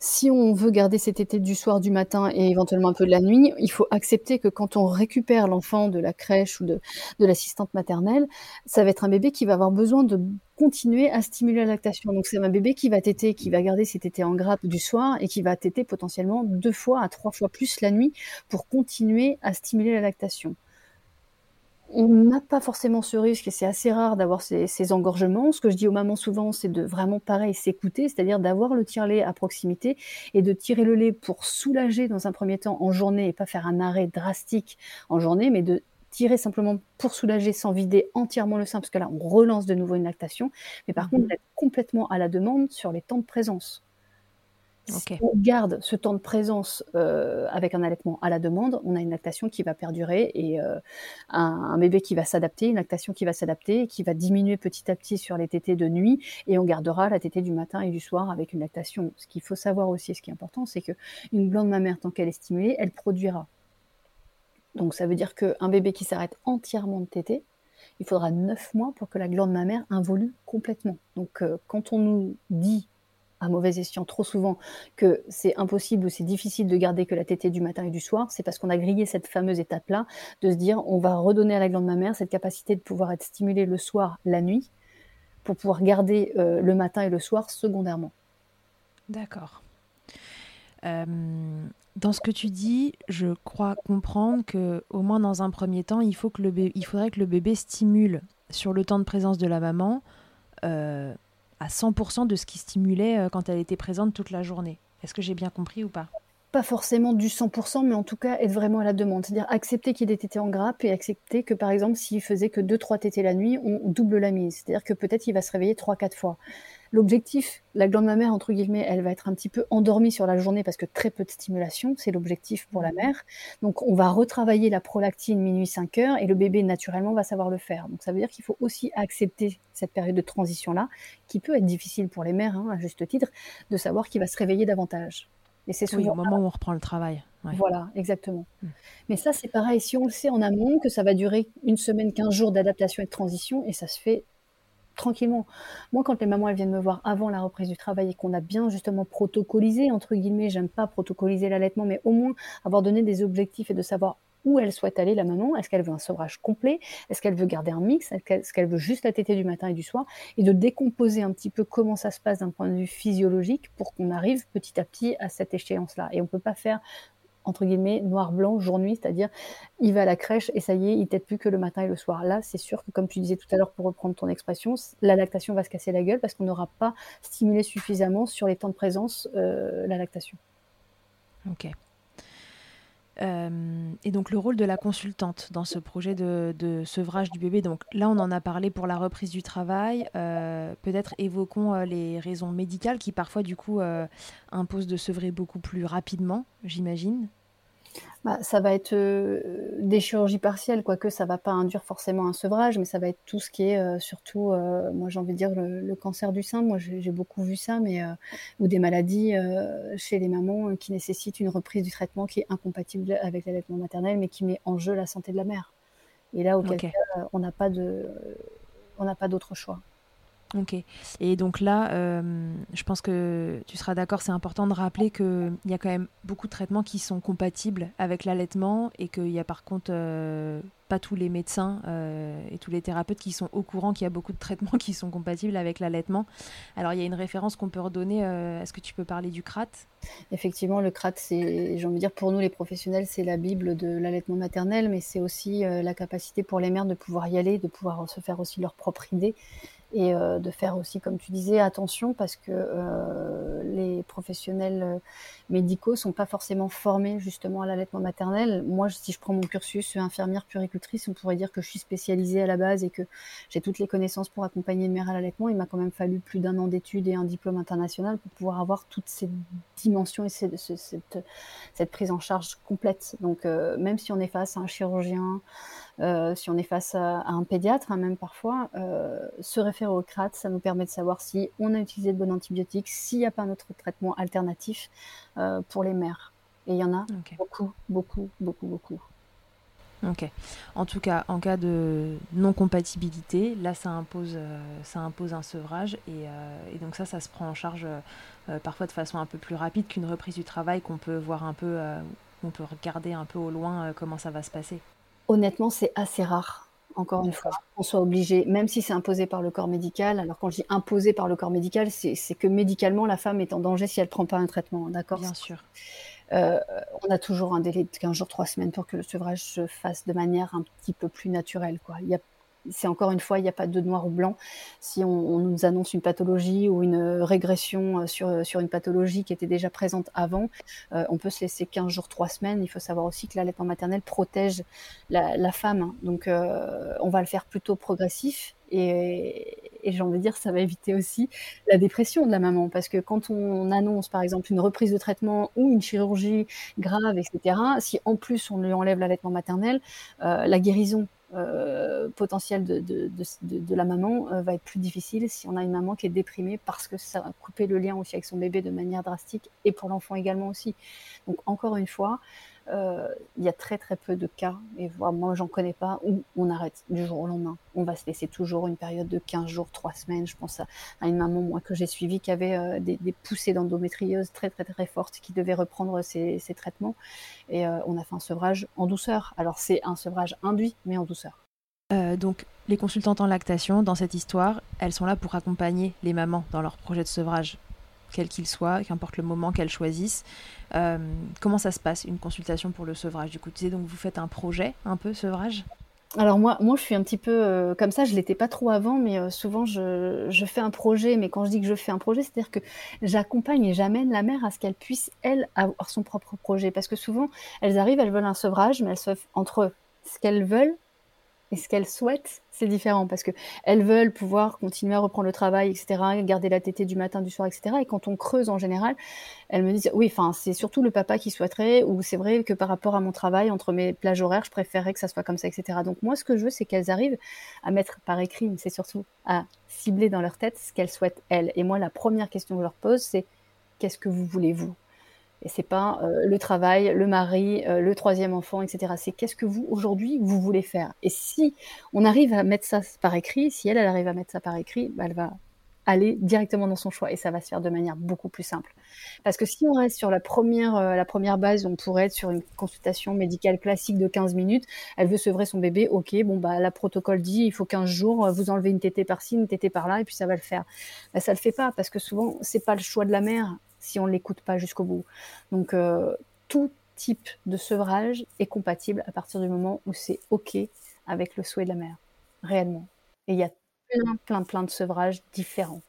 Speaker 2: si on veut garder cet été du soir, du matin et éventuellement un peu de la nuit, il faut accepter que quand on récupère l'enfant de la crèche ou de, l'assistante maternelle, ça va être un bébé qui va avoir besoin de continuer à stimuler la lactation. Donc c'est un bébé qui va téter, qui va garder ses tétés en grappe du soir et qui va téter potentiellement deux fois à trois fois plus la nuit pour continuer à stimuler la lactation on n'a pas forcément ce risque et c'est assez rare d'avoir ces, engorgements. Ce que je dis aux mamans souvent, c'est de vraiment pareil s'écouter, c'est-à-dire d'avoir le tire-lait à proximité et de tirer le lait pour soulager dans un premier temps en journée et pas faire un arrêt drastique en journée, mais de tirer simplement pour soulager sans vider entièrement le sein, parce que là on relance de nouveau une lactation, mais par mmh contre d'être complètement à la demande sur les temps de présence. Si on garde ce temps de présence euh, avec un allaitement à la demande, on a une lactation qui va perdurer et euh, un, bébé qui va s'adapter, une lactation qui va s'adapter, qui va diminuer petit à petit sur les tétés de nuit et on gardera la tétée du matin et du soir avec une lactation. Ce qu'il faut savoir aussi, ce qui est important, c'est que une glande mammaire, tant qu'elle est stimulée, elle produira. Donc ça veut dire qu'un bébé qui s'arrête entièrement de tétée, il faudra 9 mois pour que la glande mammaire involue complètement. Donc euh, quand on nous dit à mauvais escient trop souvent que c'est impossible ou c'est difficile de garder que la tétée du matin et du soir, c'est parce qu'on a grillé cette fameuse étape-là de se dire on va redonner à la glande mammaire cette capacité de pouvoir être stimulée le soir, la nuit, pour pouvoir garder euh, le matin et le soir secondairement.
Speaker 1: D'accord. Euh, dans ce que tu dis, je crois comprendre que, au moins dans un premier temps, il, faut que le il faudrait que le bébé stimule sur le temps de présence de la maman. Euh, à 100% de ce qui stimulait euh, quand elle était présente toute la journée. Est-ce que j'ai bien compris ou pas?
Speaker 2: Pas forcément du 100%, mais en tout cas être vraiment à la demande. C'est-à-dire accepter qu'il ait été en grappe et accepter que, par exemple, s'il faisait que 2-3 tétés la nuit, on double la mise. C'est-à-dire que peut-être il va se réveiller 3-4 fois. L'objectif, la glande mammaire, entre guillemets, elle va être un petit peu endormie sur la journée parce que très peu de stimulation, c'est l'objectif pour la mère. Donc on va retravailler la prolactine minuit 5 heures et le bébé naturellement va savoir le faire. Donc ça veut dire qu'il faut aussi accepter cette période de transition-là, qui peut être difficile pour les mères, hein, à juste titre, de savoir qu'il va se réveiller davantage.
Speaker 1: Et c'est souvent au moment où on reprend le travail.
Speaker 2: Voilà, exactement. Hmm. Mais ça, c'est pareil. Si on le sait en amont, que ça va durer une semaine, 15 jours d'adaptation et de transition, et ça se fait tranquillement. Moi, quand les mamans viennent me voir avant la reprise du travail et qu'on a bien justement protocolisé, entre guillemets, j'aime pas protocoliser l'allaitement, mais au moins avoir donné des objectifs et de savoir où elle souhaite aller, la maman. Est-ce qu'elle veut un sevrage complet? Est-ce qu'elle veut garder un mix? Est-ce qu'elle veut juste la tétée du matin et du soir? Et de décomposer un petit peu comment ça se passe d'un point de vue physiologique pour qu'on arrive petit à petit à cette échéance-là. Et on peut pas faire entre guillemets noir-blanc, jour-nuit, c'est-à-dire il va à la crèche et ça y est, il t'aide plus que le matin et le soir. Là, c'est sûr que comme tu disais tout à l'heure pour reprendre ton expression, la lactation va se casser la gueule parce qu'on n'aura pas stimulé suffisamment sur les temps de présence euh, la lactation.
Speaker 1: Ok. Euh, et donc le rôle de la consultante dans ce projet de, sevrage du bébé. Donc là, on en a parlé pour la reprise du travail. Euh, peut-être évoquons les raisons médicales qui parfois du coup imposent de sevrer beaucoup plus rapidement, j'imagine.
Speaker 2: Bah, ça va être euh, des chirurgies partielles, quoique ça va pas induire forcément un sevrage, mais ça va être tout ce qui est euh, surtout, euh, moi j'ai envie de dire le, cancer du sein. Moi j'ai beaucoup vu ça, mais ou des maladies chez les mamans qui nécessitent une reprise du traitement qui est incompatible avec l'allaitement maternel, mais qui met en jeu la santé de la mère. Et là, auquel cas, on n'a pas de, on n'a pas d'autre choix.
Speaker 1: Ok. Et donc là, euh, je pense que tu seras d'accord, c'est important de rappeler qu'il y a quand même beaucoup de traitements qui sont compatibles avec l'allaitement et qu'il y a par contre euh, pas tous les médecins euh, et tous les thérapeutes qui sont au courant qu'il y a beaucoup de traitements qui sont compatibles avec l'allaitement. Alors il y a une référence qu'on peut redonner. Est-ce que tu peux parler du CRAT?
Speaker 2: Effectivement, le CRAT, j'ai envie de dire, pour nous les professionnels, c'est la Bible de l'allaitement maternel, mais c'est aussi la capacité pour les mères de pouvoir y aller, de pouvoir se faire aussi leur propre idée et euh, de faire aussi, comme tu disais, attention parce que euh, les professionnels euh, médicaux sont pas forcément formés justement à l'allaitement maternel. Moi, si je prends mon cursus infirmière puricultrice, on pourrait dire que je suis spécialisée à la base et que j'ai toutes les connaissances pour accompagner une mère à l'allaitement. Il m'a quand même fallu plus d'un an d'études et un diplôme international pour pouvoir avoir toutes ces dimensions et cette, cette, cette prise en charge complète. Donc, même si on est face à un chirurgien, euh, si on est face à, un pédiatre, hein, même parfois, euh, se référer au CRAT, ça nous permet de savoir si on a utilisé de bons antibiotiques, s'il n'y a pas un autre traitement alternatif euh, pour les mères. Et il y en a beaucoup, beaucoup, beaucoup, beaucoup.
Speaker 1: Ok. En tout cas, en cas de non-compatibilité, là, ça impose, ça impose un sevrage. Et, et, donc ça, ça se prend en charge parfois de façon un peu plus rapide qu'une reprise du travail qu'on peut voir un peu, on peut regarder un peu au loin comment ça va se passer.
Speaker 2: Honnêtement, c'est assez rare, encore une fois, qu'on soit obligé, même si c'est imposé par le corps médical. Alors quand je dis imposé par le corps médical, c'est que médicalement, la femme est en danger si elle ne prend pas un traitement, d'accord?
Speaker 1: Bien sûr.
Speaker 2: Euh, on a toujours un délai de 15 jours, 3 semaines pour que le sevrage se fasse de manière un petit peu plus naturelle. Quoi. Il y a c'est encore une fois, il n'y a pas de noir ou blanc. Si on, nous annonce une pathologie ou une régression euh, sur, sur une pathologie qui était déjà présente avant, euh, on peut se laisser 15 jours, 3 semaines. Il faut savoir aussi que l'allaitement maternel protège la, femme. Hein. Donc, euh, on va le faire plutôt progressif. Et j'ai envie de dire, ça va éviter aussi la dépression de la maman. Parce que quand on annonce, par exemple, une reprise de traitement ou une chirurgie grave, etc., si en plus on lui enlève l'allaitement maternel, la guérison euh, potentiel de, de, de, de, la maman euh, va être plus difficile si on a une maman qui est déprimée parce que ça va couper le lien aussi avec son bébé de manière drastique et pour l'enfant également aussi. Donc encore une fois, il y a très très peu de cas, et moi j'en connais pas, où on arrête du jour au lendemain. On va se laisser toujours une période de 15 jours, 3 semaines. Je pense à, une maman moi que j'ai suivie qui avait euh, des, poussées d'endométriose très très très fortes, qui devait reprendre ses, traitements, et euh, on a fait un sevrage en douceur. Alors c'est un sevrage induit, mais en douceur.
Speaker 1: donc, les consultantes en lactation, dans cette histoire, elles sont là pour accompagner les mamans dans leur projet de sevrage quel qu'il soit, qu'importe le moment qu'elles choisissent. Euh, comment ça se passe, une consultation pour le sevrage? Du coup, tu disais donc vous faites un projet un peu sevrage?
Speaker 2: Alors moi moi je suis un petit peu, heu, comme ça, je l'étais pas trop avant, mais heu, souvent je je fais un projet, mais quand je dis que je fais un projet, c'est-à-dire que j'accompagne et j'amène la mère à ce qu'elle puisse, elle, avoir son propre projet. Parce que souvent, elles arrivent, elles veulent un sevrage, mais elles savent entre ce qu'elles veulent et ce qu'elles souhaitent, c'est différent parce que elles veulent pouvoir continuer à reprendre le travail, etc., garder la tétée du matin, du soir, etc. Et quand on creuse en général, elles me disent oui, enfin c'est surtout le papa qui souhaiterait ou c'est vrai que par rapport à mon travail entre mes plages horaires, je préférerais que ça soit comme ça, etc. Donc moi, ce que je veux, c'est qu'elles arrivent à mettre par écrit, mais c'est surtout à cibler dans leur tête ce qu'elles souhaitent elles. Et moi, la première question que je leur pose, c'est qu'est-ce que vous voulez vous? Et c'est pas euh, le travail, le mari, euh, le troisième enfant, etc. C'est qu'est-ce que vous aujourd'hui vous voulez faire? Et si on arrive à mettre ça par écrit, si elle, elle arrive à mettre ça par écrit, bah, elle va aller directement dans son choix et ça va se faire de manière beaucoup plus simple. Parce que si on reste sur la première, euh, la première base, on pourrait être sur une consultation médicale classique de 15 minutes. Elle veut sevrer son bébé, ok, bon bah la protocole dit il faut 15 jours, vous enlevez une tétée par-ci, une tétée par-là et puis ça va le faire. Bah, ça le fait pas parce que souvent c'est pas le choix de la mère si on ne l'écoute pas jusqu'au bout. Donc euh, tout type de sevrage est compatible à partir du moment où c'est OK avec le souhait de la mère, réellement. Et il y a plein, plein, plein de sevrages différents.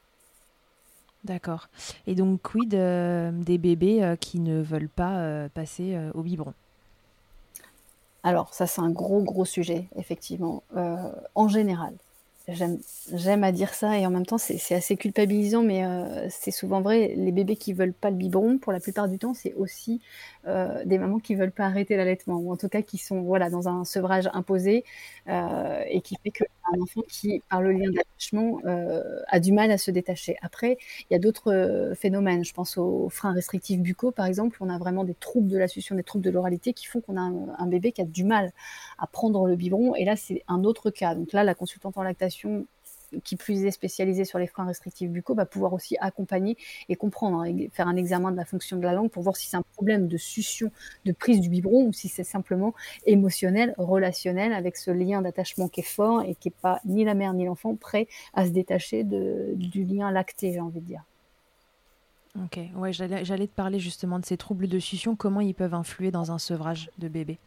Speaker 1: D'accord. Et donc, quid euh, des bébés euh, qui ne veulent pas passer au biberon?
Speaker 2: Alors, ça, c'est un gros, gros sujet, effectivement. en général, J'aime à dire ça et en même temps c'est assez culpabilisant, mais euh, c'est souvent vrai. Les bébés qui veulent pas le biberon, pour la plupart du temps, c'est aussi euh, des mamans qui veulent pas arrêter l'allaitement ou en tout cas qui sont voilà dans un sevrage imposé euh, et qui fait qu'un enfant qui par le lien d'attachement a du mal à se détacher. Après, il y a d'autres phénomènes. Je pense aux freins restrictifs buccaux par exemple. On a vraiment des troubles de la succion, des troubles de l'oralité qui font qu'on a un, bébé qui a du mal à prendre le biberon et là c'est un autre cas. Donc là la consultante en lactation qui plus est spécialisé sur les freins restrictifs buccaux, va pouvoir aussi accompagner et comprendre, hein, faire un examen de la fonction de la langue pour voir si c'est un problème de succion, de prise du biberon ou si c'est simplement émotionnel, relationnel, avec ce lien d'attachement qui est fort et qui n'est pas ni la mère ni l'enfant prêt à se détacher du lien lacté, j'ai envie de dire.
Speaker 1: Ok, j'allais te parler justement de ces troubles de succion, comment ils peuvent influer dans un sevrage de bébé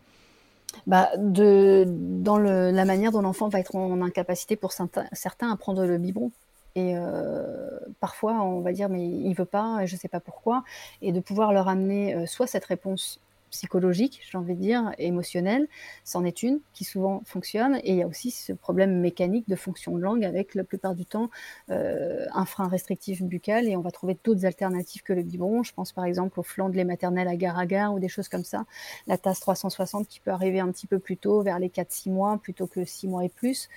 Speaker 2: bah, de, dans le, la manière dont l'enfant va être en incapacité pour certains, à prendre le biberon. Et euh, parfois, on va dire, mais il veut pas, je sais pas pourquoi. Et de pouvoir leur amener euh, soit cette réponse psychologique, j'ai envie de dire, émotionnelle, c'en est une qui souvent fonctionne. Et il y a aussi ce problème mécanique de fonction de langue avec la plupart du temps euh, un frein restrictif buccal et on va trouver d'autres alternatives que le biberon. Je pense par exemple au flanc de lait maternel agar-agar ou des choses comme ça. La tasse 360 qui peut arriver un petit peu plus tôt, vers les 4-6 mois plutôt que 6 mois et plus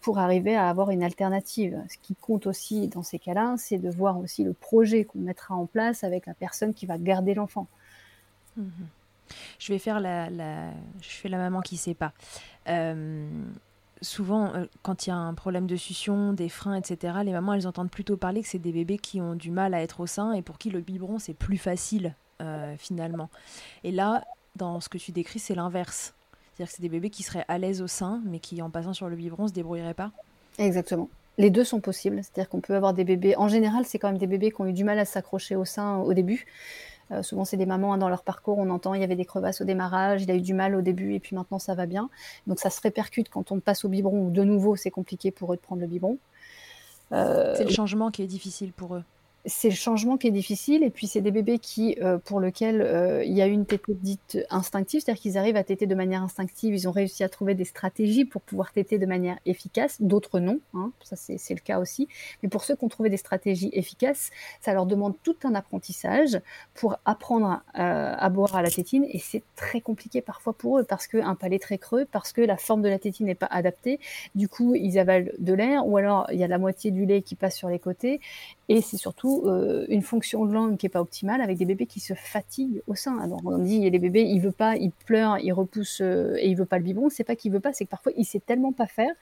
Speaker 2: pour arriver à avoir une alternative. Ce qui compte aussi dans ces cas-là, c'est de voir aussi le projet qu'on mettra en place avec la personne qui va garder l'enfant.
Speaker 1: Mmh je vais faire la, je fais la maman qui sait pas. Euh, souvent, euh, quand il y a un problème de succion, des freins, etc., les mamans, elles entendent plutôt parler que c'est des bébés qui ont du mal à être au sein et pour qui le biberon, c'est plus facile, euh, finalement. Et là, dans ce que tu décris, c'est l'inverse. C'est-à-dire que c'est des bébés qui seraient à l'aise au sein, mais qui, en passant sur le biberon, se débrouilleraient pas.
Speaker 2: Exactement. Les deux sont possibles. C'est-à-dire qu'on peut avoir des bébés. En général, c'est quand même des bébés qui ont eu du mal à s'accrocher au sein au début. Euh, souvent, c'est des mamans hein, dans leur parcours, on entend il y avait des crevasses au démarrage, il a eu du mal au début et puis maintenant ça va bien. Donc ça se répercute quand on passe au biberon ou de nouveau c'est compliqué pour eux de prendre le biberon.
Speaker 1: Euh, c'est le changement qui est difficile pour eux
Speaker 2: c'est le changement qui est difficile et puis c'est des bébés qui euh, pour lesquels euh, il y a une tétée dite instinctive, c'est-à-dire qu'ils arrivent à téter de manière instinctive, ils ont réussi à trouver des stratégies pour pouvoir téter de manière efficace, d'autres non, hein, ça c'est le cas aussi, mais pour ceux qui ont trouvé des stratégies efficaces, ça leur demande tout un apprentissage pour apprendre euh, à boire à la tétine et c'est très compliqué parfois pour eux parce qu'un palais très creux, parce que la forme de la tétine n'est pas adaptée, du coup ils avalent de l'air ou alors il y a la moitié du lait qui passe sur les côtés et c'est surtout euh, une fonction de langue qui est pas optimale avec des bébés qui se fatiguent au sein. Alors on dit les bébés, il veut pas, il pleure, il repousse euh, et il veut pas le biberon. C'est pas qu'il veut pas, c'est que parfois il sait tellement pas faire,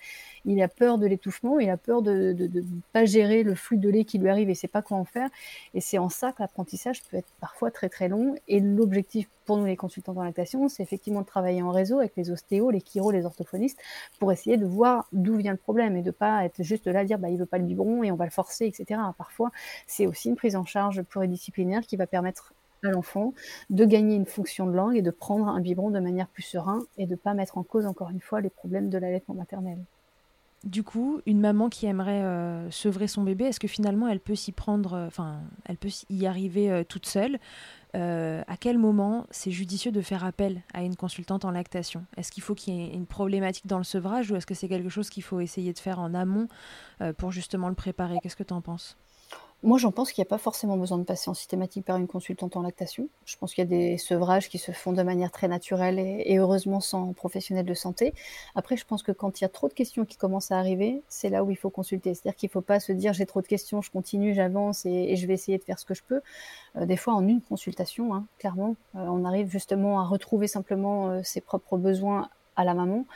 Speaker 2: il a peur de l'étouffement, il a peur de ne pas gérer le flux de lait qui lui arrive et sait pas quoi en faire. Et c'est en ça que l'apprentissage peut être parfois très très long. Et l'objectif pour nous les consultants en lactation, c'est effectivement de travailler en réseau avec les ostéos, les chiro, les orthophonistes pour essayer de voir d'où vient le problème et de pas être juste là à dire bah il veut pas le biberon et on va le forcer, etc. Parfois c'est aussi une prise en charge pluridisciplinaire qui va permettre à l'enfant de gagner une fonction de langue et de prendre un biberon de manière plus sereine et de ne pas mettre en cause encore une fois les problèmes de l'allaitement maternel.
Speaker 1: Du coup, une maman qui aimerait euh, sevrer son bébé, est-ce que finalement elle peut s'y prendre, euh, enfin, elle peut y arriver euh, toute seule À quel moment c'est judicieux de faire appel à une consultante en lactation? Est-ce qu'il faut qu'il y ait une problématique dans le sevrage ou est-ce que c'est quelque chose qu'il faut essayer de faire en amont pour justement le préparer? Qu'est-ce que tu en penses?
Speaker 2: Moi, j'en pense qu'il n'y a pas forcément besoin de passer en systématique par une consultante en lactation. Je pense qu'il y a des sevrages qui se font de manière très naturelle et, heureusement sans professionnel de santé. Après, je pense que quand il y a trop de questions qui commencent à arriver, c'est là où il faut consulter. C'est-à-dire qu'il ne faut pas se dire j'ai trop de questions, je continue, j'avance et, je vais essayer de faire ce que je peux. Euh, des fois, en une consultation, hein, clairement, euh, on arrive justement à retrouver simplement euh, ses propres besoins à la maman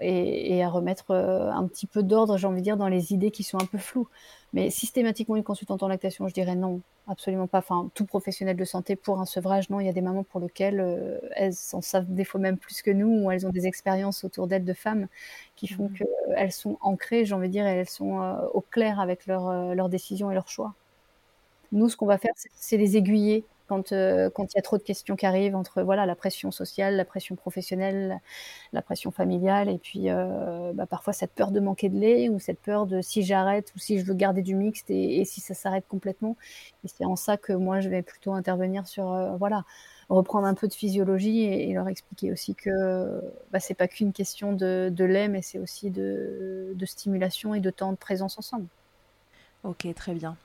Speaker 2: et, à remettre un petit peu d'ordre, j'ai envie de dire, dans les idées qui sont un peu floues. Mais systématiquement, une consultante en lactation, je dirais non, absolument pas. Enfin, tout professionnel de santé pour un sevrage, non. Il y a des mamans pour lesquelles euh, elles en savent des fois même plus que nous, ou elles ont des expériences autour d'elles de femmes qui font mmh. qu'elles sont ancrées, j'ai envie de dire, et elles sont euh, au clair avec euh, leurs décisions et leurs choix. Nous, ce qu'on va faire, c'est les aiguiller quand euh, quand il y a trop de questions qui arrivent entre voilà la pression sociale, la pression professionnelle, la pression familiale et puis euh, bah, parfois cette peur de manquer de lait ou cette peur de si j'arrête ou si je veux garder du mixte et, si ça s'arrête complètement. C'est en ça que moi je vais plutôt intervenir sur euh, voilà reprendre un peu de physiologie et, leur expliquer aussi que bah, c'est pas qu'une question de, lait mais c'est aussi de stimulation et de temps de présence ensemble.
Speaker 1: Ok, très bien.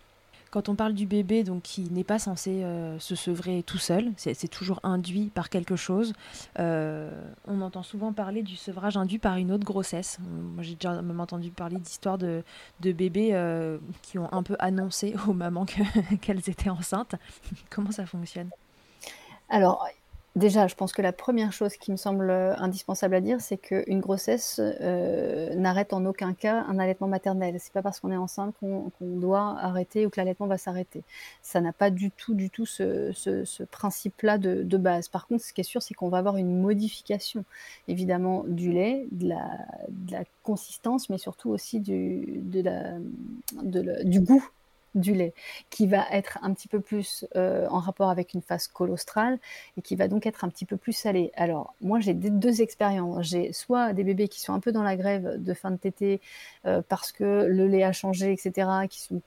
Speaker 1: Quand on parle du bébé donc qui n'est pas censé euh, se sevrer tout seul, c'est toujours induit par quelque chose. Euh, on entend souvent parler du sevrage induit par une autre grossesse. Moi, j'ai déjà même entendu parler d'histoires de, bébés euh, qui ont un peu annoncé aux mamans qu'elles étaient enceintes. Comment ça fonctionne?
Speaker 2: Alors, Déjà, je pense que la première chose qui me semble euh, indispensable à dire, c'est qu'une grossesse euh, n'arrête en aucun cas un allaitement maternel. C'est pas parce qu'on est enceinte qu'on doit arrêter ou que l'allaitement va s'arrêter. Ça n'a pas du tout, du tout ce, principe-là de, base. Par contre, ce qui est sûr, c'est qu'on va avoir une modification, évidemment, du lait, de la, consistance, mais surtout aussi du, du goût du lait, qui va être un petit peu plus euh, en rapport avec une phase colostrale et qui va donc être un petit peu plus salé. Alors, moi, j'ai deux expériences. J'ai soit des bébés qui sont un peu dans la grève de fin de tété euh, parce que le lait a changé, etc., qui sont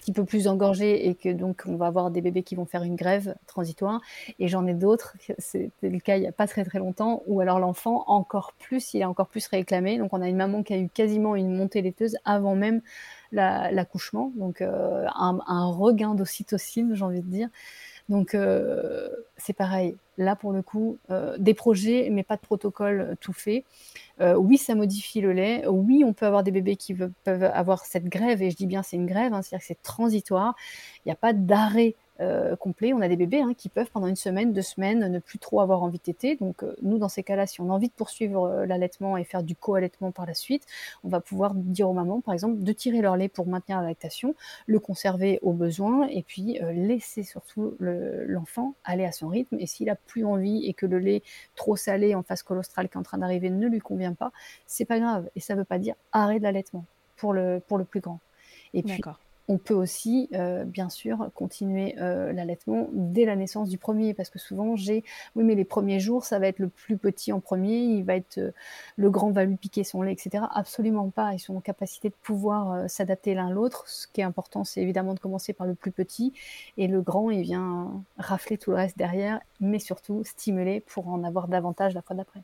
Speaker 2: petit peu plus engorgés et que donc on va avoir des bébés qui vont faire une grève transitoire. Et j'en ai d'autres, c'était le cas il n'y a pas très très longtemps, où alors l'enfant encore plus, il est encore plus réclamé. Donc on a une maman qui a eu quasiment une montée laiteuse avant même l'accouchement, donc euh, un, regain d'ocytocine, j'ai envie de dire. Donc euh, c'est pareil, là pour le coup, euh, des projets, mais pas de protocole tout fait. Oui, ça modifie le lait. Oui, on peut avoir des bébés qui peuvent avoir cette grève, et je dis bien c'est une grève, hein, c'est-à-dire que c'est transitoire. Il n'y a pas d'arrêt euh, complet. On a des bébés hein, qui peuvent pendant une semaine, deux semaines ne plus trop avoir envie de téter. Donc euh, nous, dans ces cas-là, si on a envie de poursuivre euh, l'allaitement et faire du co-allaitement par la suite, on va pouvoir dire aux mamans, par exemple, de tirer leur lait pour maintenir la lactation, le conserver au besoin et puis laisser surtout l'enfant aller à son rythme. Et s'il a plus envie et que le lait trop salé en phase colostrale qui est en train d'arriver ne lui convient pas, c'est pas grave. Et ça veut pas dire arrêt de l'allaitement pour le, pour le plus grand. Et on peut aussi, euh, bien sûr, continuer euh, l'allaitement dès la naissance du premier, parce que souvent j'ai, oui, mais les premiers jours, ça va être le plus petit en premier, il va être, euh, le grand va lui piquer son lait, etc. Absolument pas. Ils sont en capacité de pouvoir s'adapter l'un l'autre. Ce qui est important, c'est évidemment de commencer par le plus petit, et le grand, il vient rafler tout le reste derrière, mais surtout stimuler pour en avoir davantage la fois d'après.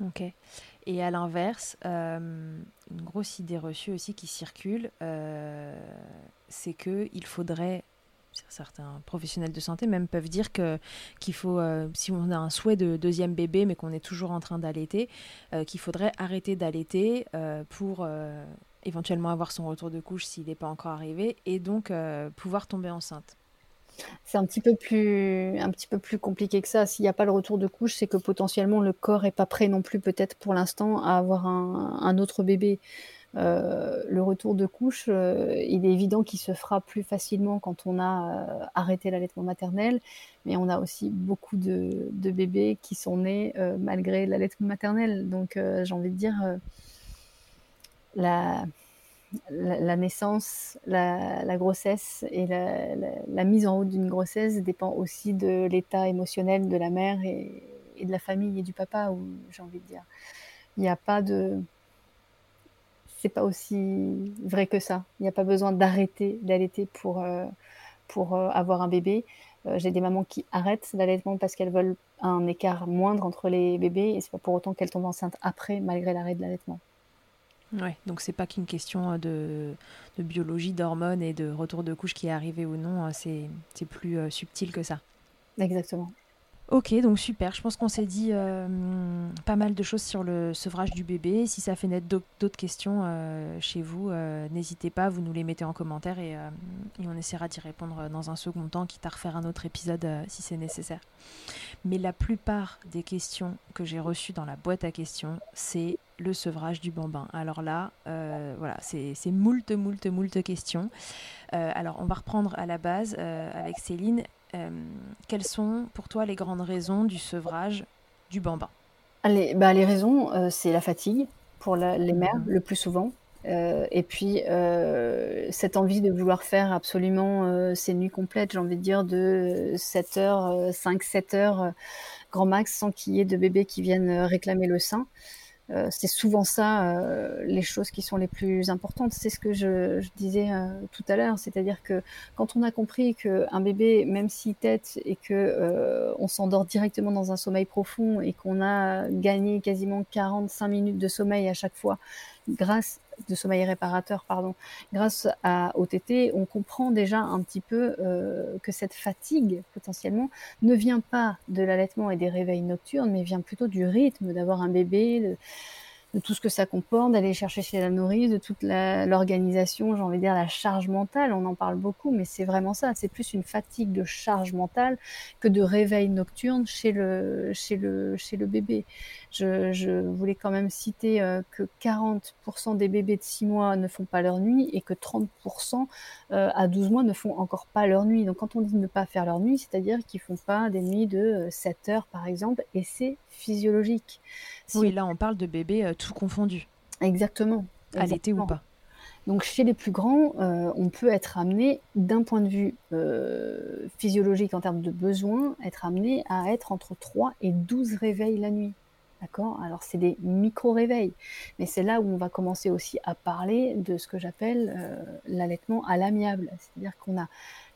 Speaker 1: Ok. Et à l'inverse, une grosse idée reçue aussi qui circule, euh, c'est qu'il faudrait, certains professionnels de santé même peuvent dire que qu'il faut, euh, si on a un souhait de deuxième bébé mais qu'on est toujours en train d'allaiter, qu'il faudrait arrêter d'allaiter pour éventuellement avoir son retour de couche s'il n'est pas encore arrivé et donc pouvoir tomber enceinte.
Speaker 2: C'est un petit peu plus un petit peu plus compliqué que ça. S'il n'y a pas le retour de couche, c'est que potentiellement le corps est pas prêt non plus peut-être pour l'instant à avoir un, autre bébé. Euh, le retour de couche, euh, il est évident qu'il se fera plus facilement quand on a euh, arrêté l'allaitement maternel, mais on a aussi beaucoup de, de bébés qui sont nés malgré l'allaitement maternel. Donc j'ai envie de dire, la, la, naissance, la, grossesse et la, mise en route d'une grossesse dépend aussi de l'état émotionnel de la mère et, de la famille et du papa, ou j'ai envie de dire. Il n'y a pas de. C'est pas aussi vrai que ça. Il n'y a pas besoin d'arrêter d'allaiter pour, euh, pour euh, avoir un bébé. Euh, j'ai des mamans qui arrêtent l'allaitement parce qu'elles veulent un écart moindre entre les bébés et c'est pas pour autant qu'elles tombent enceintes après, malgré l'arrêt de l'allaitement.
Speaker 1: Ouais, donc c'est pas qu'une question de, de biologie, d'hormones et de retour de couche qui est arrivé ou non, c'est plus subtil que ça.
Speaker 2: Exactement.
Speaker 1: Ok, donc super. Je pense qu'on s'est dit euh, pas mal de choses sur le sevrage du bébé. Si ça fait naître d'autres questions euh, chez vous, euh, n'hésitez pas, vous nous les mettez en commentaire et, on essaiera d'y répondre dans un second temps, quitte à refaire un autre épisode si c'est nécessaire. Mais la plupart des questions que j'ai reçues dans la boîte à questions, c'est le sevrage du bambin. Alors là, voilà, c'est moult, moult, moult questions. alors on va reprendre à la base avec Céline. Euh, quelles sont pour toi les grandes raisons du sevrage du bambin?
Speaker 2: Les, bah, les raisons, euh, c'est la fatigue pour les mères mhm. le plus souvent. Euh, et puis cette envie de vouloir faire absolument ces nuits complètes, j'ai envie de dire de 7 heures, 5, 7 heures grand max sans qu'il y ait de bébés qui viennent réclamer le sein. Euh, c'est souvent ça euh, les choses qui sont les plus importantes. C'est ce que je, disais euh, tout à l'heure, c'est-à-dire que quand on a compris qu'un bébé, même s'il tête et que on s'endort directement dans un sommeil profond et qu'on a gagné quasiment 45 minutes de sommeil à chaque fois grâce de sommeil réparateur, pardon, grâce à OTT, on comprend déjà un petit peu euh, que cette fatigue potentiellement ne vient pas de l'allaitement et des réveils nocturnes, mais vient plutôt du rythme d'avoir un bébé, de tout ce que ça comporte, d'aller chercher chez la nourrice, de toute l'organisation, j'ai envie de dire la charge mentale, on en parle beaucoup, mais c'est vraiment ça, c'est plus une fatigue de charge mentale que de réveil nocturne chez le, chez le, chez le bébé. Je, je voulais quand même citer euh, que 40% des bébés de 6 mois ne font pas leur nuit et que 30% euh, à 12 mois ne font encore pas leur nuit. Donc quand on dit ne pas faire leur nuit, c'est-à-dire qu'ils font pas des nuits de 7 euh, heures par exemple, et c'est physiologique.
Speaker 1: Oui, là on parle de bébés euh, tout confondus.
Speaker 2: Exactement.
Speaker 1: L'été ou pas.
Speaker 2: Donc chez les plus grands, euh, on peut être amené, d'un point de vue euh, physiologique en termes de besoins, être amené à être entre 3 et 12 réveils la nuit. D'accord? Alors c'est des micro-réveils, mais c'est là où on va commencer aussi à parler de ce que j'appelle l'allaitement à l'amiable. C'est-à-dire qu'on a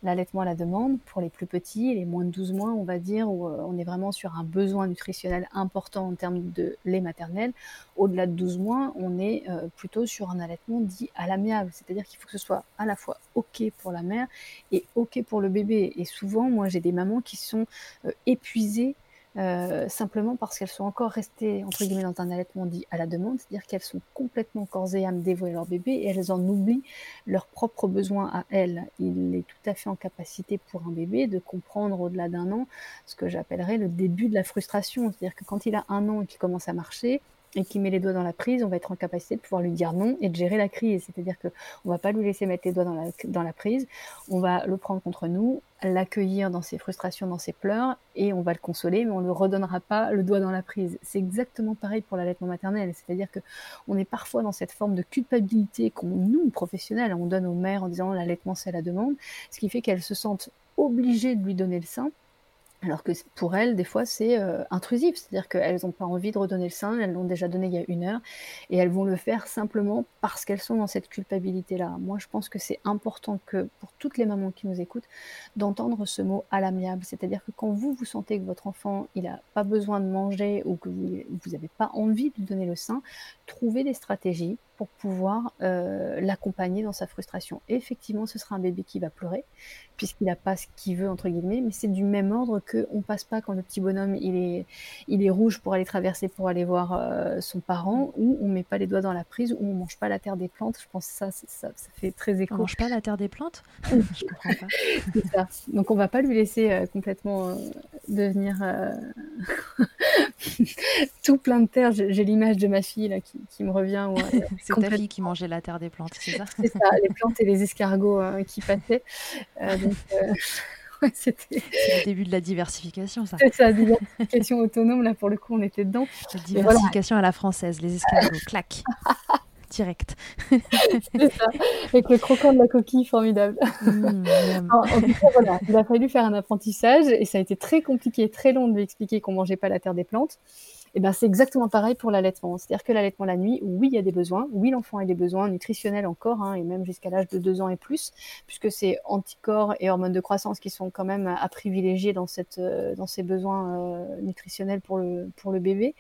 Speaker 2: l'allaitement à la demande pour les plus petits, les moins de 12 mois, on va dire, où euh, on est vraiment sur un besoin nutritionnel important en termes de lait maternel. Au-delà de 12 mois, on est euh, plutôt sur un allaitement dit à l'amiable, c'est-à-dire qu'il faut que ce soit à la fois OK pour la mère et OK pour le bébé. Et souvent, moi, j'ai des mamans qui sont euh, épuisées euh, simplement parce qu'elles sont encore restées entre guillemets dans un allaitement dit à la demande, c'est-à-dire qu'elles sont complètement corps et âme dévouées à leur bébé et elles en oublient leurs propres besoins à elles. Il est tout à fait en capacité pour un bébé de comprendre au-delà d'un an ce que j'appellerais le début de la frustration, c'est-à-dire que quand il a un an et qu'il commence à marcher, et qui met les doigts dans la prise, on va être en capacité de pouvoir lui dire non et de gérer la crise. C'est-à-dire que on va pas lui laisser mettre les doigts dans la, dans la prise, on va le prendre contre nous, l'accueillir dans ses frustrations, dans ses pleurs, et on va le consoler, mais on ne redonnera pas le doigt dans la prise. C'est exactement pareil pour l'allaitement maternel. C'est-à-dire que on est parfois dans cette forme de culpabilité qu'on, nous, professionnels, on donne aux mères en disant l'allaitement c'est la demande, ce qui fait qu'elles se sentent obligées de lui donner le sein, alors que pour elles, des fois, c'est euh, intrusif, c'est-à-dire qu'elles n'ont pas envie de redonner le sein, elles l'ont déjà donné il y a une heure, et elles vont le faire simplement parce qu'elles sont dans cette culpabilité-là. Moi, je pense que c'est important que, pour toutes les mamans qui nous écoutent, d'entendre ce mot à l'amiable, c'est-à-dire que quand vous, vous sentez que votre enfant, n'a pas besoin de manger ou que vous n'avez pas envie de donner le sein, trouvez des stratégies pour pouvoir euh, l'accompagner dans sa frustration. Et effectivement, ce sera un bébé qui va pleurer, puisqu'il n'a pas ce qu'il veut, entre guillemets, mais c'est du même ordre que on passe pas quand le petit bonhomme il est, il est rouge pour aller traverser, pour aller voir euh, son parent, ou on met pas les doigts dans la prise, ou on mange pas la terre des plantes. Je pense que ça, ça, ça fait très écho.
Speaker 1: On mange pas la terre des plantes? Je comprends
Speaker 2: pas. ça. Donc on va pas lui laisser euh, complètement devenir tout plein de terre. J'ai l'image de ma fille là qui, qui me revient.
Speaker 1: c'est ta fille qui mangeait la terre des plantes, c'est ça
Speaker 2: C'est ça, les plantes et les escargots euh, qui passaient. Euh,
Speaker 1: euh, c'était le début de la diversification, ça.
Speaker 2: C'est ça, diversification autonome. Là, pour le coup, on était dedans.
Speaker 1: La diversification à la française, les escargots, clac. Direct.
Speaker 2: c'est ça, avec le croquant de la coquille, formidable. Mmh, en, tout cas, voilà, il a fallu faire un apprentissage et ça a été très compliqué, très long de lui expliquer qu'on mangeait pas la terre des plantes. Et ben c'est exactement pareil pour l'allaitement. C'est-à-dire que l'allaitement la nuit, oui, il y a des besoins, oui, l'enfant a des besoins nutritionnels encore, hein, et même jusqu'à l'âge de deux ans et plus, puisque c'est anticorps et hormones de croissance qui sont quand même à privilégier dans cette euh, dans ces besoins euh, nutritionnels pour le pour le bébé.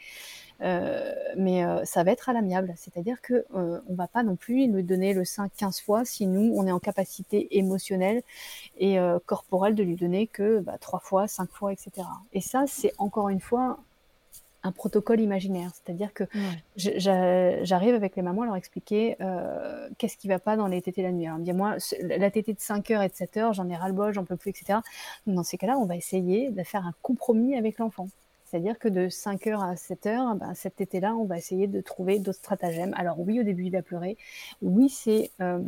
Speaker 2: Euh, mais euh, ça va être à l'amiable, c'est-à-dire que euh, on va pas non plus lui donner le sein 15 fois si nous on est en capacité émotionnelle et corporelle de lui donner que bah, 3 fois, 5 fois, etc. Et ça c'est encore une fois un protocole imaginaire. C'est-à-dire que j'arrive avec les mamans à leur expliquer euh, qu'est-ce qui va pas dans les tétés la nuit. Alors, moi, la tétée de 5 heures et de 7 heures, j'en ai ras-le-bol, j'en peux plus, etc. dans ces cas-là, on va essayer de faire un compromis avec l'enfant. C'est-à-dire que de 5 heures à 7 heures, ben, cet été-là, on va essayer de trouver d'autres stratagèmes. Alors oui, au début, il va pleurer. Oui, c'est euh,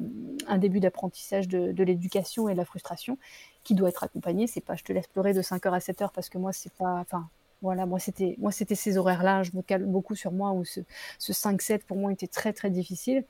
Speaker 2: un début d'apprentissage de, l'éducation et de la frustration qui doit être accompagné. C'est pas je te laisse pleurer de 5 heures à 7 heures parce que moi, c'est pas... Voilà, moi c'était moi c'était ces horaires-là, je me cale beaucoup sur moi où ce, ce 5-7 pour moi était très très difficile.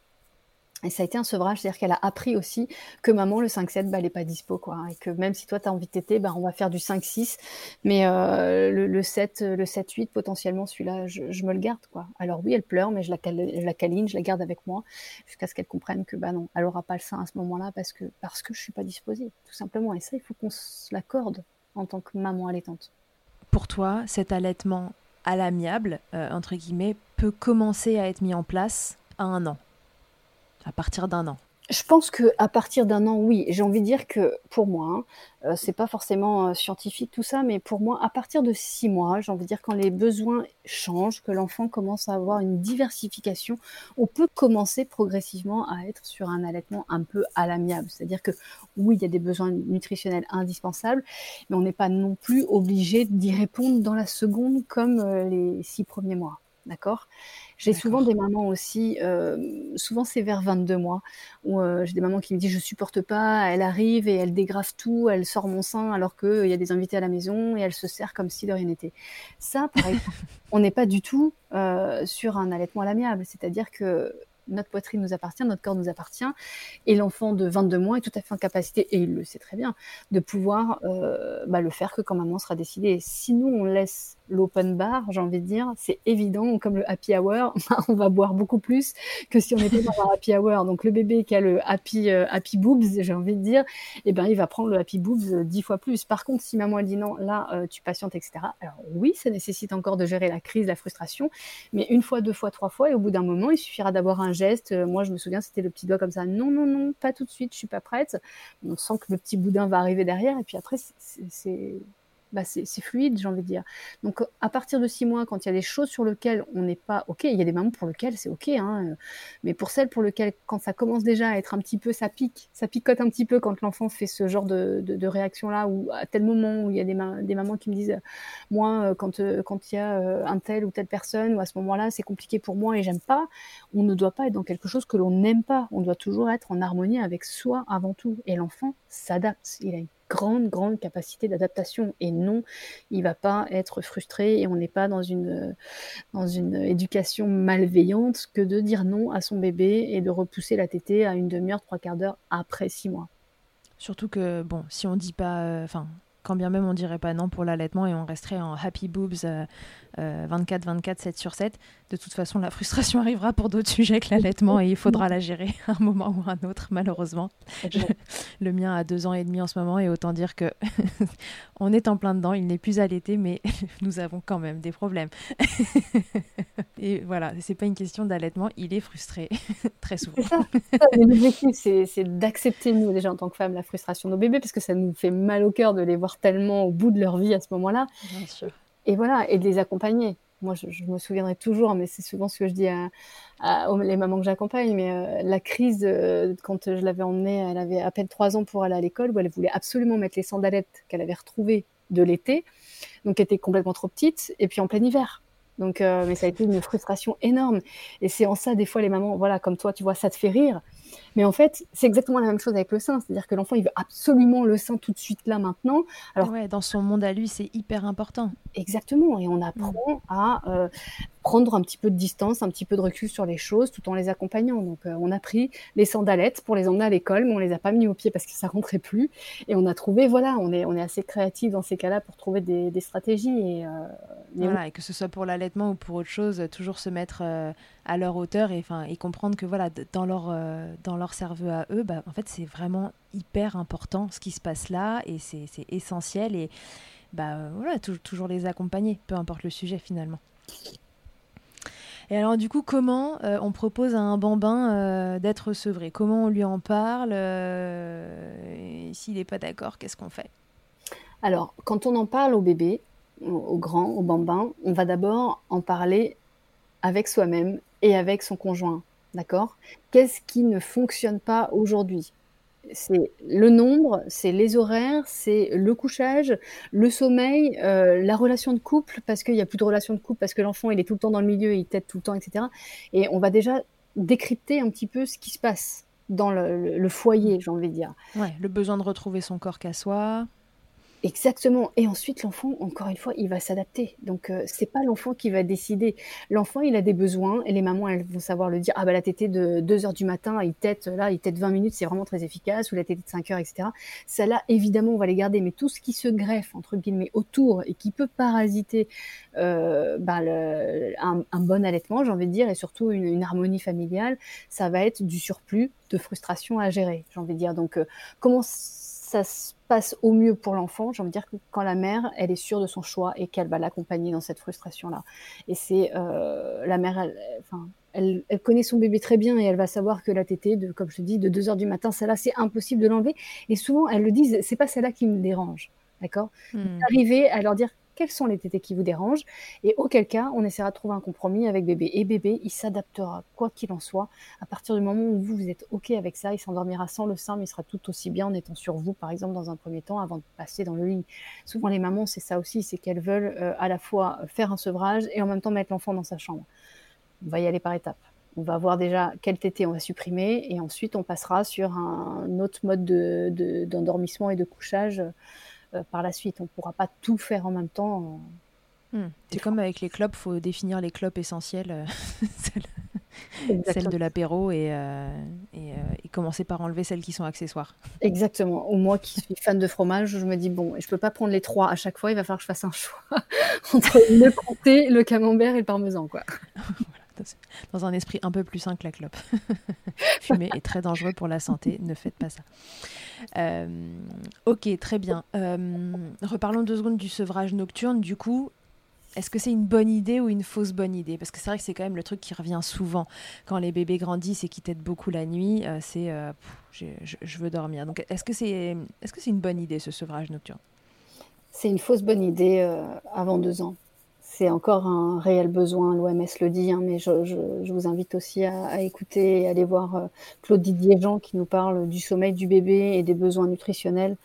Speaker 2: Et ça a été un sevrage, c'est-à-dire qu'elle a appris aussi que maman, le 5-7, bah, elle est pas dispo, quoi. Et que même si toi, tu as envie de bah, on va faire du 5-6. Mais euh, le, le, 7, le 7-8, potentiellement, celui-là, je, me le garde, quoi. Alors oui, elle pleure, mais je la, je la câline, je la garde avec moi, jusqu'à ce qu'elle comprenne que, bah non, elle aura pas le sein à ce moment-là parce que, parce que je suis pas disposée, tout simplement. Et ça, il faut qu'on se l'accorde en tant que maman allaitante
Speaker 1: pour toi, cet allaitement à l'amiable, euh, entre guillemets, peut commencer à être mis en place à un an, à partir d'un an
Speaker 2: je pense que à partir d'un an, oui. J'ai envie de dire que pour moi, hein, euh, c'est pas forcément euh, scientifique tout ça, mais pour moi, à partir de six mois, j'ai envie de dire quand les besoins changent, que l'enfant commence à avoir une diversification, on peut commencer progressivement à être sur un allaitement un peu à l'amiable. C'est-à-dire que oui, il y a des besoins nutritionnels indispensables, mais on n'est pas non plus obligé d'y répondre dans la seconde comme euh, les six premiers mois. D'accord? J'ai souvent des mamans aussi, euh, souvent c'est vers 22 mois, où euh, j'ai des mamans qui me disent je supporte pas, elle arrive et elle dégrave tout, elle sort mon sein alors qu'il y a des invités à la maison et elle se sert comme si de rien n'était. Ça, par exemple, on n'est pas du tout euh, sur un allaitement à l'amiable, c'est-à-dire que notre poitrine nous appartient, notre corps nous appartient, et l'enfant de 22 mois est tout à fait en capacité, et il le sait très bien, de pouvoir euh, bah, le faire que quand maman sera décidée. Si nous, on laisse l'open bar, j'ai envie de dire, c'est évident, comme le happy hour, on va boire beaucoup plus que si on était dans un happy hour. Donc le bébé qui a le happy, euh, happy boobs, j'ai envie de dire, eh ben, il va prendre le happy boobs euh, dix fois plus. Par contre, si maman dit non, là, tu patientes, etc. Alors oui, ça nécessite encore de gérer la crise, la frustration, mais une fois, deux fois, trois fois, et au bout d'un moment, il suffira d'avoir un geste. Euh, moi, je me souviens, c'était le petit doigt comme ça. Non, non, non, pas tout de suite, je suis pas prête. On sent que le petit boudin va arriver derrière, et puis après, c'est bah c'est fluide, j'ai envie de dire. Donc à partir de six mois, quand il y a des choses sur lesquelles on n'est pas OK, il y a des moments pour lesquels c'est OK, hein, mais pour celles pour lesquelles, quand ça commence déjà à être un petit peu, ça pique, ça picote un petit peu quand l'enfant fait ce genre de, de, réaction-là, ou à tel moment où il y a des, mamans qui me disent, moi, quand, quand il y a un tel ou telle personne, ou à ce moment-là, c'est compliqué pour moi et j'aime pas, on ne doit pas être dans quelque chose que l'on n'aime pas, on doit toujours être en harmonie avec soi avant tout, et l'enfant s'adapte, il a une grande, grande capacité d'adaptation. Et non, il va pas être frustré et on n'est pas dans une, dans une éducation malveillante que de dire non à son bébé et de repousser la tétée à une demi-heure, trois quarts d'heure après six mois.
Speaker 1: Surtout que, bon, si on dit pas, euh, quand bien même on dirait pas non pour l'allaitement et on resterait en happy boobs 24, 24, 7 sur 7, de toute façon la frustration arrivera pour d'autres sujets que l'allaitement et il faudra la gérer à un moment ou à un autre, malheureusement. le mien a deux ans et demi en ce moment et autant dire que on est en plein dedans, il n'est plus allaité, mais nous avons quand même des problèmes. et voilà, c'est pas une question d'allaitement, il est frustré très souvent.
Speaker 2: L'objectif, c'est d'accepter nous déjà en tant que femmes la frustration de nos bébés parce que ça nous fait mal au cœur de les voir tellement au bout de leur vie à ce moment-là. Et voilà, et de les accompagner. Moi, je, me souviendrai toujours, mais c'est souvent ce que je dis à, aux, les mamans que j'accompagne, mais euh, la crise, euh, quand je l'avais emmenée, elle avait à peine trois ans pour aller à l'école, où elle voulait absolument mettre les sandalettes qu'elle avait retrouvées de l'été, donc elle était complètement trop petite, et puis en plein hiver. Donc, euh, mais ça a été une frustration énorme. Et c'est en ça, des fois, les mamans, voilà, comme toi, tu vois, ça te fait rire. Mais en fait, c'est exactement la même chose avec le sein. C'est-à-dire que l'enfant, il veut absolument le sein tout de suite là maintenant.
Speaker 1: Alors, ouais, dans son monde à lui, c'est hyper important.
Speaker 2: Exactement. Et on apprend à euh, prendre un petit peu de distance, un petit peu de recul sur les choses tout en les accompagnant. Donc, euh, on a pris les sandalettes pour les emmener à l'école, mais on les a pas mis au pied parce que ça rentrait plus. Et on a trouvé, voilà, on est, on est assez créatif dans ces cas-là pour trouver des, stratégies. Et, euh,
Speaker 1: voilà, et que ce soit pour l'allaitement ou pour autre chose, toujours se mettre à leur hauteur et, et comprendre que voilà, dans leur, dans leur cerveau à eux, bah, en fait, c'est vraiment hyper important ce qui se passe là et c'est essentiel. Et bah, voilà, toujours les accompagner, peu importe le sujet finalement. Et alors du coup, comment euh, on propose à un bambin euh, d'être sevré? Comment on lui en parle euh, S'il n'est pas d'accord, qu'est-ce qu'on fait?
Speaker 2: Alors, quand on en parle au bébé, au, grand, au bambin, on va d'abord en parler avec soi-même et avec son conjoint. D'accord? Qu'est-ce qui ne fonctionne pas aujourd'hui? C'est le nombre, c'est les horaires, c'est le couchage, le sommeil, euh, la relation de couple, parce qu'il n'y a plus de relation de couple, parce que l'enfant, il est tout le temps dans le milieu, il tête tout le temps, etc. Et on va déjà décrypter un petit peu ce qui se passe dans le, foyer, j'ai envie de dire.
Speaker 1: Ouais, le besoin de retrouver son corps qu'à soi.
Speaker 2: Exactement. Et ensuite, l'enfant, encore une fois, il va s'adapter. Donc, euh, c'est pas l'enfant qui va décider. L'enfant, il a des besoins et les mamans, elles vont savoir le dire. Ah bah la tétée de 2 heures du matin, il tête là, il tête 20 minutes, c'est vraiment très efficace. Ou la tétée de 5 heures, etc. Ça là, évidemment, on va les garder. Mais tout ce qui se greffe entre guillemets autour et qui peut parasiter euh, bah, un, bon allaitement, j'ai envie de dire, et surtout une, une, harmonie familiale, ça va être du surplus de frustration à gérer, j'ai envie de dire. Donc, euh, comment ça se passe au mieux pour l'enfant, j'ai envie de dire que quand la mère, elle est sûre de son choix et qu'elle va l'accompagner dans cette frustration-là. Et c'est euh, la mère, elle, enfin, elle, elle, connaît son bébé très bien et elle va savoir que la tétée, de, comme je te dis, de 2 heures du matin, celle-là, c'est impossible de l'enlever. Et souvent, elles le disent, c'est pas celle-là qui me dérange. D'accord? Hmm. Arriver à leur dire quels sont les tétés qui vous dérangent, et auquel cas, on essaiera de trouver un compromis avec bébé. Et bébé, il s'adaptera, quoi qu'il en soit, à partir du moment où vous, vous êtes OK avec ça, il s'endormira sans le sein, mais il sera tout aussi bien en étant sur vous, par exemple, dans un premier temps, avant de passer dans le lit. Souvent, les mamans, c'est ça aussi, c'est qu'elles veulent euh, à la fois faire un sevrage et en même temps mettre l'enfant dans sa chambre. On va y aller par étapes. On va voir déjà quel tété on va supprimer et ensuite on passera sur un autre mode d'endormissement de, et de couchage par la suite. On ne pourra pas tout faire en même temps.
Speaker 1: Hmm. C'est comme avec les clopes, il faut définir les clopes essentielles, euh, celles, de l'apéro euh, et, et, commencer par enlever celles qui sont accessoires.
Speaker 2: Exactement. Ou moi qui suis fan de fromage, je me dis, bon, je ne peux pas prendre les trois à chaque fois, il va falloir que je fasse un choix entre le comté, le camembert et le parmesan. Quoi.
Speaker 1: dans un esprit un peu plus sain que la clope. Fumer est très dangereux pour la santé, ne faites pas ça. Euh, ok, très bien. Euh, reparlons deux secondes du sevrage nocturne. Du coup, est-ce que c'est une bonne idée ou une fausse bonne idée? Parce que c'est vrai que c'est quand même le truc qui revient souvent quand les bébés grandissent et qui t'aident beaucoup la nuit. Euh, c'est je, veux dormir. Donc est-ce que c'est est -ce c'est une bonne idée ce sevrage nocturne?
Speaker 2: C'est une fausse bonne idée avant deux ans c'est encore un réel besoin, l'OMS le dit, hein, mais je, vous invite aussi à, écouter et aller voir euh, Claude Didier-Jean qui nous parle du sommeil du bébé et des besoins nutritionnels.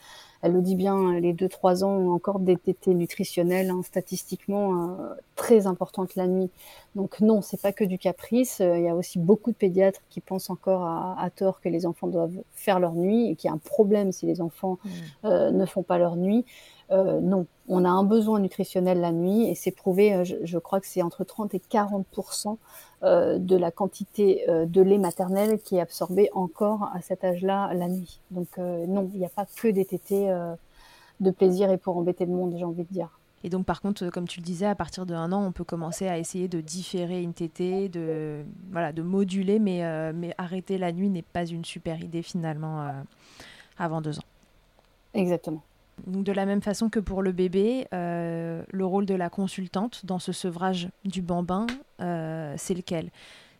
Speaker 2: Elle le dit bien, les 2-3 ans ont encore des tétés nutritionnels, hein, statistiquement euh, très importantes la nuit. Donc non, c'est pas que du caprice. Il y a aussi beaucoup de pédiatres qui pensent encore à, tort que les enfants doivent faire leur nuit et qu'il y a un problème si les enfants mmh. euh, ne font pas leur nuit. Euh, non, on a un besoin nutritionnel la nuit et c'est prouvé, euh, je, crois que c'est entre 30 et 40 euh, de la quantité de lait maternel qui est absorbée encore à cet âge-là la nuit. Donc non, il n'y a pas que des tétés de plaisir et pour embêter le monde, j'ai envie de dire.
Speaker 1: Et donc, par contre, comme tu le disais, à partir d'un an, on peut commencer à essayer de différer une tétée, de, voilà, de moduler, mais, mais arrêter la nuit n'est pas une super idée finalement avant deux ans.
Speaker 2: Exactement.
Speaker 1: De la même façon que pour le bébé, euh, le rôle de la consultante dans ce sevrage du bambin, euh, c'est lequel?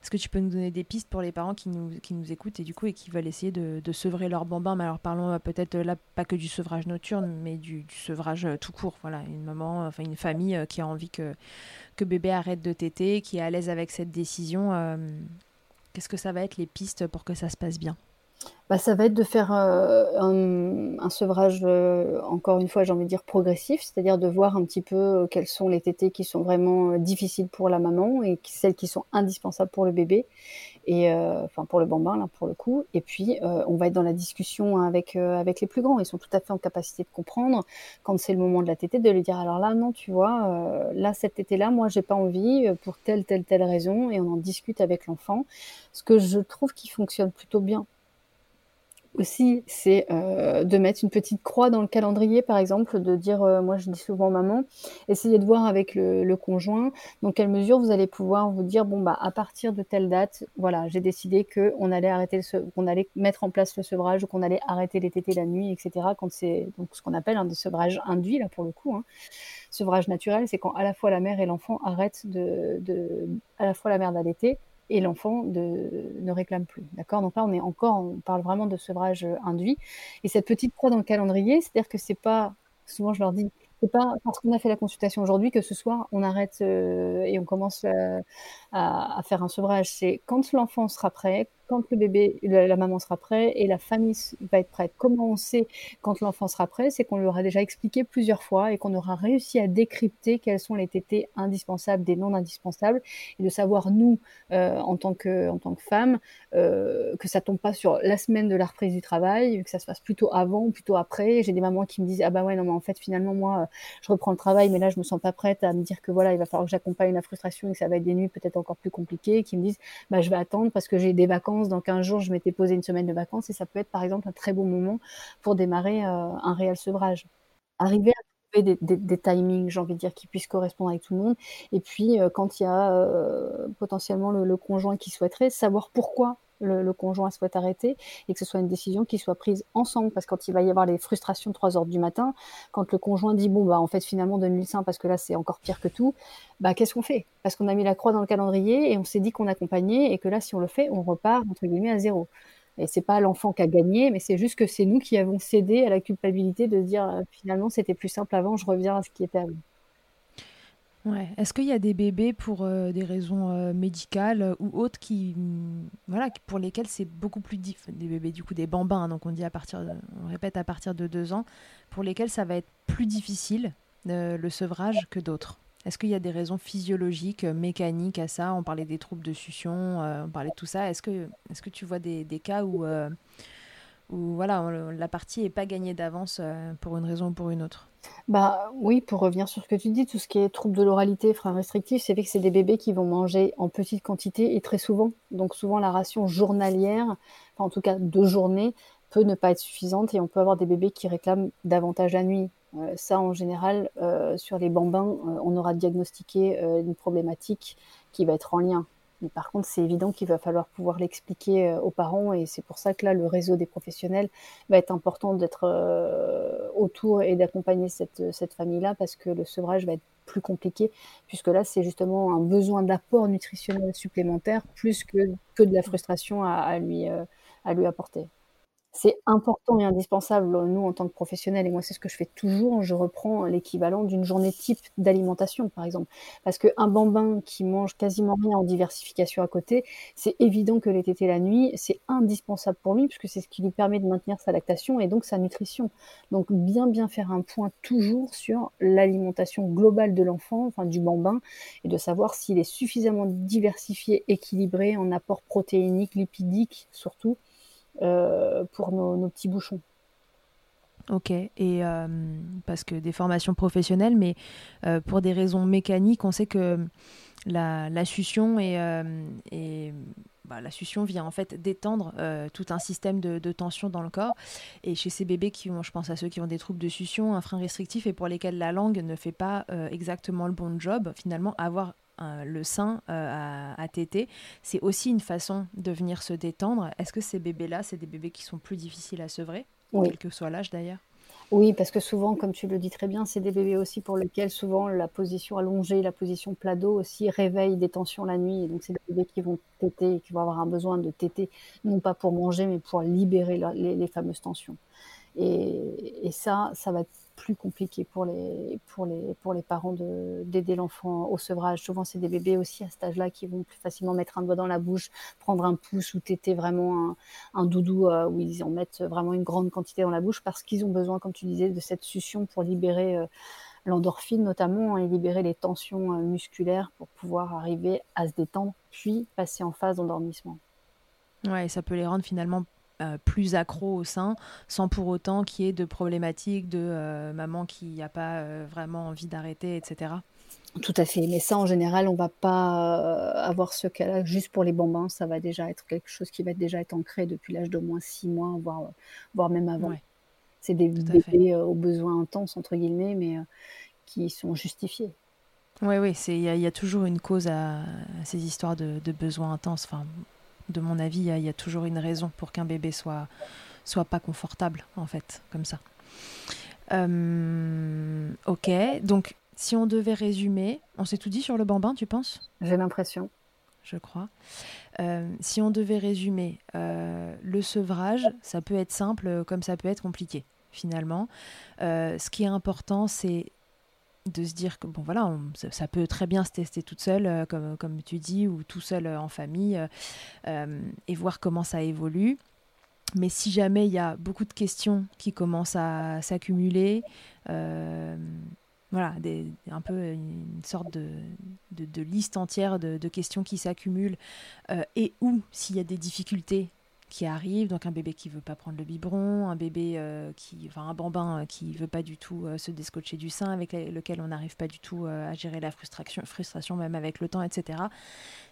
Speaker 1: Est-ce que tu peux nous donner des pistes pour les parents qui nous, qui nous écoutent et du coup et qui veulent essayer de, de sevrer leur bambin? Mais alors parlons euh, peut-être là pas que du sevrage nocturne, mais du, sevrage tout court. Voilà, une maman, enfin une famille qui a envie que, que bébé arrête de téter, qui est à l'aise avec cette décision. Qu'est-ce que ça va être les pistes pour que ça se passe bien?
Speaker 2: Bah, ça va être de faire euh, un, sevrage, euh, encore une fois, j'ai envie de dire progressif, c'est-à-dire de voir un petit peu euh, quels sont les tétés qui sont vraiment difficiles pour la maman et celles qui sont indispensables pour le bébé. et enfin pour le bambin là pour le coup. Et puis on va être dans la discussion avec avec les plus grands. Ils sont tout à fait en capacité de comprendre quand c'est le moment de la tétée, de lui dire alors là non tu vois là cet été là moi j'ai pas envie pour telle telle telle raison et on en discute avec l'enfant. Ce que je trouve qui fonctionne plutôt bien aussi, c'est euh, de mettre une petite croix dans le calendrier, par exemple, de dire, euh, moi je dis souvent maman, essayez de voir avec le, conjoint dans quelle mesure vous allez pouvoir vous dire, bon bah à partir de telle date, voilà, j'ai décidé que on allait arrêter, qu'on allait mettre en place le sevrage, qu'on allait arrêter les tétés la nuit, etc. Quand c'est ce qu'on appelle un des sevrages induits là pour le coup. Hein. Sevrage naturel, c'est quand à la fois la mère et l'enfant arrêtent de, de, à la fois la mère d'allaiter et l'enfant ne réclame plus. D'accord? Donc là, on est encore, on parle vraiment de sevrage induit. Et cette petite croix dans le calendrier, c'est-à-dire que c'est pas, souvent je leur dis, c'est pas parce qu'on a fait la consultation aujourd'hui que ce soir on arrête euh, et on commence euh, à, à, faire un sevrage. C'est quand l'enfant sera prêt, quand le bébé, la, maman sera prête et la famille va être prête. Comment on sait quand l'enfant sera prêt? C'est qu'on lui aura déjà expliqué plusieurs fois et qu'on aura réussi à décrypter quels sont les tétés indispensables des non indispensables et de savoir nous euh, en tant que en tant que femme euh, que ça tombe pas sur la semaine de la reprise du travail, que ça se passe plutôt avant ou plutôt après. J'ai des mamans qui me disent ah bah ouais non mais en fait finalement moi je reprends le travail mais là je me sens pas prête à me dire que voilà il va falloir que j'accompagne la frustration et que ça va être des nuits peut-être encore plus compliquées. Qui me disent bah je vais attendre parce que j'ai des vacances dans 15 jours, je m'étais posé une semaine de vacances et ça peut être par exemple un très bon moment pour démarrer euh, un réel sevrage. Arriver à trouver des, timings, j'ai envie de dire, qui puissent correspondre avec tout le monde. Et puis, euh, quand il y a euh, potentiellement le, conjoint qui souhaiterait, savoir pourquoi le, conjoint souhaite arrêter et que ce soit une décision qui soit prise ensemble. Parce que quand il va y avoir les frustrations de 3 heures du matin, quand le conjoint dit bon bah en fait finalement donne-lui le parce que là c'est encore pire que tout, bah qu'est-ce qu'on fait? Parce qu'on a mis la croix dans le calendrier et on s'est dit qu'on accompagnait et que là si on le fait, on repart entre guillemets à zéro. Et c'est pas l'enfant qui a gagné, mais c'est juste que c'est nous qui avons cédé à la culpabilité de dire euh, finalement c'était plus simple avant, je reviens à ce qui était avant.
Speaker 1: Ouais. Est-ce qu'il y a des bébés pour euh, des raisons euh, médicales euh, ou autres qui, mm, voilà, pour lesquels c'est beaucoup plus difficile, des bébés du coup des bambins, donc on dit à partir, on répète à partir de deux ans, pour lesquels ça va être plus difficile le sevrage que d'autres? Est-ce qu'il y a des raisons physiologiques, mécaniques à ça? On parlait des troubles de succion, on parlait de tout ça. Est-ce que, est-ce que tu vois des, des cas où, où voilà, la partie n'est pas gagnée d'avance pour une raison ou pour une autre
Speaker 2: bah, oui, pour revenir sur ce que tu dis, tout ce qui est trouble de l'oralité, frein restrictif, c'est vrai que c'est des bébés qui vont manger en petite quantité et très souvent. Donc souvent la ration journalière, en tout cas de journée, peut ne pas être suffisante et on peut avoir des bébés qui réclament davantage la nuit. Euh, ça, en général, euh, sur les bambins, euh, on aura diagnostiqué une problématique qui va être en lien par contre, c'est évident qu'il va falloir pouvoir l'expliquer euh, aux parents et c'est pour ça que là, le réseau des professionnels va être important d'être euh, autour et d'accompagner cette, cette famille-là parce que le sevrage va être plus compliqué puisque là, c'est justement un besoin d'apport nutritionnel supplémentaire plus que, que de la frustration euh, à lui apporter c'est important et indispensable, nous, en tant que professionnels, et moi, c'est ce que je fais toujours, je reprends l'équivalent d'une journée type d'alimentation, par exemple. Parce qu'un bambin qui mange quasiment rien en diversification à côté, c'est évident que les tétés la nuit, c'est indispensable pour lui, puisque c'est ce qui lui permet de maintenir sa lactation et donc sa nutrition. Donc, bien, bien faire un point toujours sur l'alimentation globale de l'enfant, enfin du bambin, et de savoir s'il est suffisamment diversifié, équilibré en apport protéinique, lipidique, surtout, pour nos, petits bouchons.
Speaker 1: Ok, et euh, parce que des formations professionnelles, mais euh, pour des raisons mécaniques, on sait que la, la succion et, et bah, la succion vient en fait détendre tout un système de, de, tension dans le corps. Et chez ces bébés qui ont, je pense à ceux qui ont des troubles de succion, un frein restrictif et pour lesquels la langue ne fait pas exactement le bon job, finalement avoir le sein euh, à, téter, c'est aussi une façon de venir se détendre. Est-ce que ces bébés-là, c'est des bébés qui sont plus difficiles à sevrer, quel que soit l'âge d'ailleurs?
Speaker 2: Oui, parce que souvent, comme tu le dis très bien, c'est des bébés aussi pour lesquels souvent la position allongée, la position plat dos aussi réveille des tensions la nuit. Et donc, c'est des bébés qui vont téter, qui vont avoir un besoin de téter, non pas pour manger, mais pour libérer les, fameuses tensions. Et, et, ça, ça va plus compliqué pour les, pour les, pour les parents d'aider l'enfant au sevrage. Souvent, c'est des bébés aussi à cet âge-là qui vont plus facilement mettre un doigt dans la bouche, prendre un pouce ou téter vraiment un, doudou euh, où ils en mettent vraiment une grande quantité dans la bouche parce qu'ils ont besoin, comme tu disais, de cette succion pour libérer euh, l'endorphine notamment et libérer les tensions euh, musculaires pour pouvoir arriver à se détendre puis passer en phase d'endormissement.
Speaker 1: Ouais, ça peut les rendre finalement plus accros au sein, sans pour autant qu'il y ait de problématiques de maman qui n'a pas vraiment envie d'arrêter, etc.
Speaker 2: Tout à fait. Mais ça, en général, on va pas euh, avoir ce cas-là juste pour les bambins. Ça va déjà être quelque chose qui va déjà être ancré depuis l'âge d'au moins six mois, voire, voire même avant. C'est des bébés euh, aux besoins intenses, entre guillemets, mais euh, qui sont justifiés.
Speaker 1: Oui, oui, il y, a toujours une cause à, ces histoires de, besoins intenses. Enfin, de mon avis, il y, a toujours une raison pour qu'un bébé soit, soit pas confortable, en fait, comme ça. ok, donc si on devait résumer, on s'est tout dit sur le bambin, tu penses?
Speaker 2: J'ai l'impression.
Speaker 1: Je crois. Euh, si on devait résumer, euh, le sevrage, ça peut être simple euh, comme ça peut être compliqué, finalement. ce qui est important, c'est de se dire que bon voilà ça, peut très bien se tester toute seule comme, comme tu dis ou tout seul en famille et voir comment ça évolue. Mais si jamais il y a beaucoup de questions qui commencent à s'accumuler voilà, un peu une sorte de, de, liste entière de, questions qui s'accumulent euh, et où s'il y a des difficultés qui arrivent, donc un bébé qui veut pas prendre le biberon, un bébé euh, qui, enfin un bambin euh, qui veut pas du tout se descotcher du sein, avec lequel on n'arrive pas du tout à gérer la frustration, frustration même avec le temps, etc.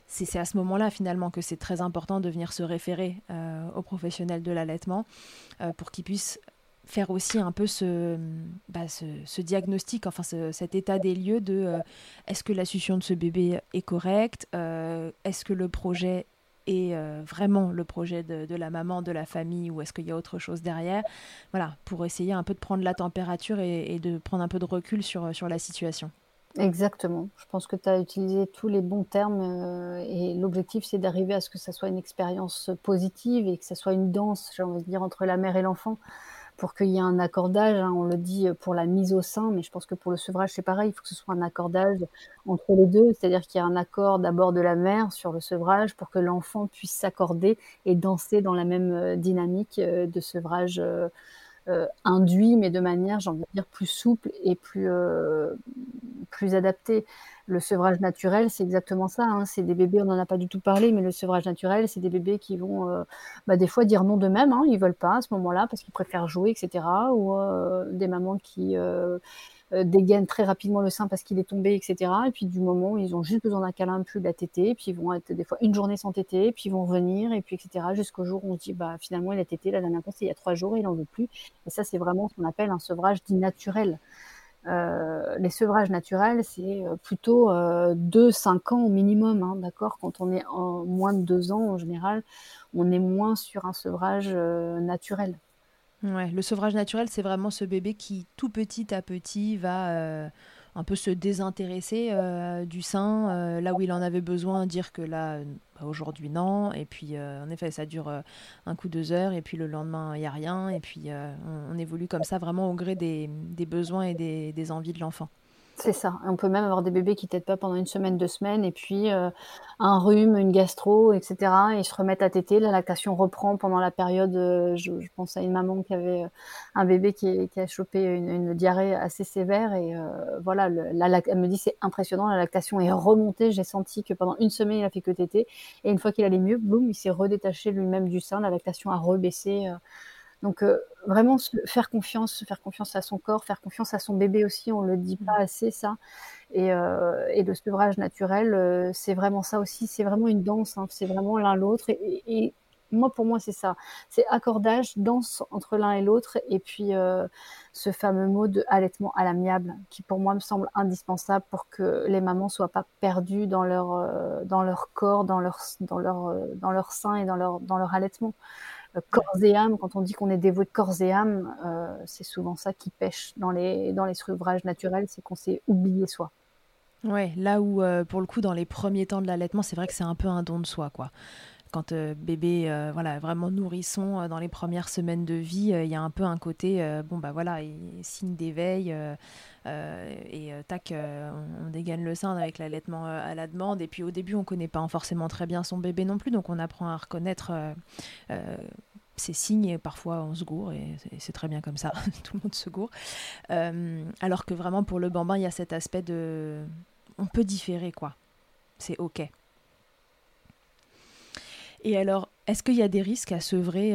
Speaker 1: C'est à ce moment-là finalement que c'est très important de venir se référer aux professionnels de l'allaitement pour qu'ils puissent faire aussi un peu ce, bah, ce, diagnostic, enfin cet état des lieux de euh, est-ce que la succion de ce bébé est correcte, euh, est-ce que le projet est euh, vraiment le projet de, la maman, de la famille, ou est-ce qu'il y a autre chose derrière Voilà, pour essayer un peu de prendre la température et, de prendre un peu de recul sur, sur la situation.
Speaker 2: Exactement. Je pense que tu as utilisé tous les bons termes et l'objectif c'est d'arriver à ce que ça soit une expérience positive et que ça soit une danse, j'ai envie de dire, entre la mère et l'enfant pour qu'il y ait un accordage. Hein, on le dit pour la mise au sein, mais je pense que pour le sevrage, c'est pareil. Il faut que ce soit un accordage entre les deux, c'est-à-dire qu'il y a un accord d'abord de la mère sur le sevrage pour que l'enfant puisse s'accorder et danser dans la même euh, dynamique euh, de sevrage euh, induit, mais de manière, j'ai envie de dire, plus souple et plus, plus adaptée. Le sevrage naturel, c'est exactement ça. Hein. C'est des bébés, on n'en a pas du tout parlé, mais le sevrage naturel, c'est des bébés qui vont euh, bah, des fois dire non d'eux-mêmes. Hein. Ils veulent pas à ce moment-là parce qu'ils préfèrent jouer, etc. Ou euh, des mamans qui euh, dégainent très rapidement le sein parce qu'il est tombé, etc. Et puis du moment où ils ont juste besoin d'un câlin, plus de la tétée, puis ils vont être des fois une journée sans tétée, puis ils vont revenir, et puis etc. Jusqu'au jour où on se dit bah finalement il a tété la dernière fois c'est il y a trois jours, il en veut plus. Et ça c'est vraiment ce qu'on appelle un sevrage dit naturel. Euh, les sevrages naturels, c'est euh, plutôt 2-5 euh, ans au minimum, hein, d'accord? Quand on est en moins de 2 ans, en général, on est moins sur un sevrage naturel.
Speaker 1: Ouais, le sevrage naturel, c'est vraiment ce bébé qui, tout petit à petit, va un peu se désintéresser euh, du sein, euh, là où il en avait besoin, dire que là, bah, aujourd'hui non. Et puis, euh, en effet, ça dure un coup, deux heures, et puis le lendemain, il n'y a rien. Et puis, on, évolue comme ça, vraiment au gré des, besoins et des envies de l'enfant.
Speaker 2: C'est ça. On peut même avoir des bébés qui têtent pas pendant une semaine, deux semaines, et puis euh, un rhume, une gastro, etc. Et ils se remettent à téter. La lactation reprend pendant la période. Euh, je, pense à une maman qui avait euh, un bébé qui, a chopé une, diarrhée assez sévère, et voilà, elle me dit c'est impressionnant. La lactation est remontée. J'ai senti que pendant une semaine il a fait que téter, et une fois qu'il allait mieux, boum, il s'est redétaché lui-même du sein. La lactation a rebaissé. Donc euh, vraiment faire confiance, faire confiance à son corps, faire confiance à son bébé aussi, on le dit pas mmh. assez ça. Et, euh, et le sevrage naturel, euh, c'est vraiment ça aussi, c'est vraiment une danse, hein, c'est vraiment l'un l'autre. Et, et, moi, pour moi, c'est ça, c'est accordage, danse entre l'un et l'autre, et puis euh, ce fameux mot de allaitement à l'amiable, qui pour moi me semble indispensable pour que les mamans soient pas perdues dans leur euh, dans leur corps, dans leur dans leur dans leur sein et dans leur dans leur allaitement. Corps et âme, quand on dit qu'on est dévoué de corps et âme, euh, c'est souvent ça qui pêche dans les, dans les ouvrages naturels, c'est qu'on s'est oublié soi.
Speaker 1: Ouais, là où, euh, pour le coup, dans les premiers temps de l'allaitement, c'est vrai que c'est un peu un don de soi, quoi quand bébé voilà vraiment nourrisson dans les premières semaines de vie il y a un peu un côté bon bah voilà signe d'éveil et tac on, dégaine le sein avec l'allaitement à la demande et puis au début on connaît pas forcément très bien son bébé non plus donc on apprend à reconnaître ces signes et parfois on se gourre et c'est très bien comme ça, tout le monde se gourre. Euh, alors que vraiment pour le bambin, il y a cet aspect de... On peut différer quoi, c'est ok. Et alors, Est-ce qu'il y a des risques à sevrer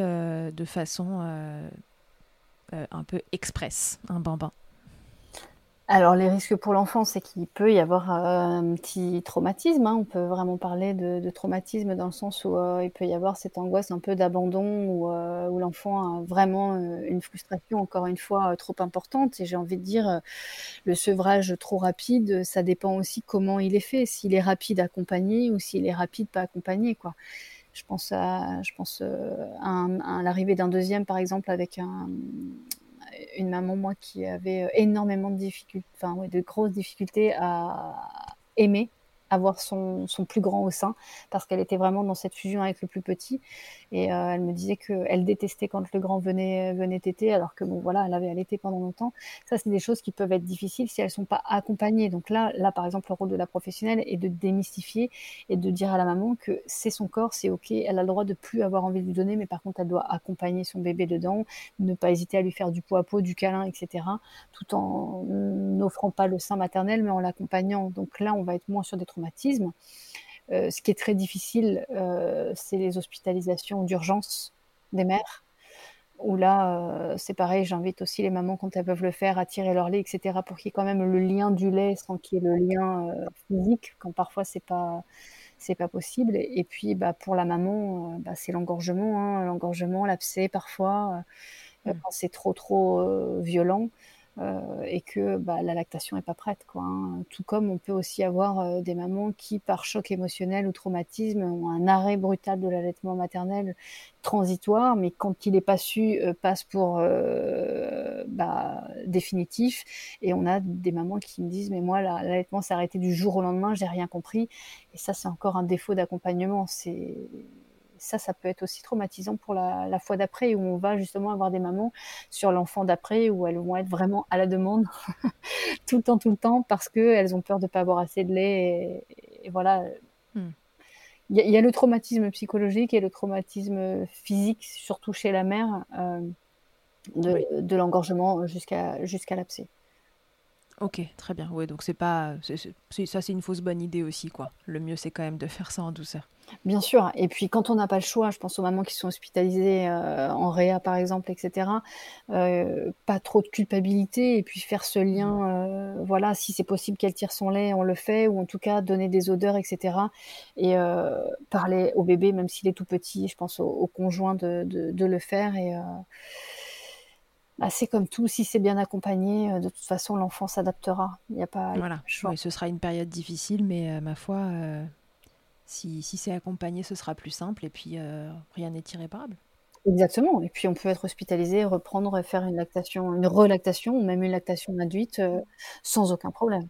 Speaker 1: de façon un peu express, un bambin?
Speaker 2: Alors les risques pour l'enfant, c'est qu'il peut y avoir euh, un petit traumatisme. Hein. On peut vraiment parler de, traumatisme dans le sens où euh, il peut y avoir cette angoisse un peu d'abandon, où, euh, où l'enfant a vraiment une frustration, encore une fois, trop importante. Et j'ai envie de dire, le sevrage trop rapide, ça dépend aussi comment il est fait, s'il est rapide accompagné ou s'il est rapide pas accompagné. Quoi. Je pense à, je pense à l'arrivée d'un deuxième, par exemple, avec un une maman, moi, qui avait euh, énormément de difficultés, enfin, de grosses difficultés à aimer avoir son, son, plus grand au sein parce qu'elle était vraiment dans cette fusion avec le plus petit. Et euh, elle me disait qu'elle détestait quand le grand venait venait téter alors que bon voilà elle avait allaité pendant longtemps. Ça c'est des choses qui peuvent être difficiles si elles sont pas accompagnées. Donc là là par exemple le rôle de la professionnelle est de démystifier et de dire à la maman que c'est son corps c'est ok elle a le droit de plus avoir envie de lui donner mais par contre elle doit accompagner son bébé dedans ne pas hésiter à lui faire du pot à pot du câlin etc tout en n'offrant pas le sein maternel mais en l'accompagnant. Donc là on va être moins sur des Euh, ce qui est très difficile, euh, c'est les hospitalisations d'urgence des mères, où là, euh, c'est pareil, j'invite aussi les mamans, quand elles peuvent le faire, à tirer leur lait, etc., pour qu'il y ait quand même le lien du lait sans qu'il y ait le lien physique, quand parfois c'est pas c'est pas possible. Et, puis, bah, pour la maman, bah, c'est l'engorgement, hein, l'engorgement, l'abcès parfois, mmh. quand c'est trop trop violent. Euh, et que bah, la lactation est pas prête. Quoi, hein. Tout comme on peut aussi avoir euh, des mamans qui, par choc émotionnel ou traumatisme, ont un arrêt brutal de l'allaitement maternel transitoire, mais quand il n'est pas su, euh, passe pour bah, définitif. Et on a des mamans qui me disent, mais moi, l'allaitement s'est arrêté du jour au lendemain, j'ai rien compris. Et ça, c'est encore un défaut d'accompagnement. C'est ça, ça peut être aussi traumatisant pour la, fois d'après, où on va justement avoir des mamans sur l'enfant d'après, où elles vont être vraiment à la demande tout le temps, tout le temps, parce qu'elles ont peur de ne pas avoir assez de lait. Et, voilà. Hmm. Il y, a le traumatisme psychologique et le traumatisme physique, surtout chez la mère, euh, de, l'engorgement jusqu'à jusqu'à l'abcès.
Speaker 1: Ok, très bien. Oui, donc c'est pas, ça c'est une fausse bonne idée aussi, quoi. Le mieux c'est quand même de faire ça en douceur.
Speaker 2: Bien sûr. Et puis quand on n'a pas le choix, je pense aux mamans qui sont hospitalisées euh, en réa par exemple, etc. Euh, pas trop de culpabilité et puis faire ce lien. Euh, voilà, si c'est possible qu'elle tire son lait, on le fait ou en tout cas donner des odeurs, etc. Et parler au bébé, même s'il est tout petit. Je pense au, conjoint de, de, le faire et bah, c'est comme tout, si c'est bien accompagné, de toute façon, l'enfant s'adaptera. Il n'y a pas.
Speaker 1: Voilà, ce sera une période difficile, mais ma foi, si, c'est accompagné, ce sera plus simple et puis euh, rien n'est irréparable.
Speaker 2: Exactement. Et puis on peut être hospitalisé, reprendre, faire une lactation, une relactation ou même une lactation induite euh, sans aucun problème.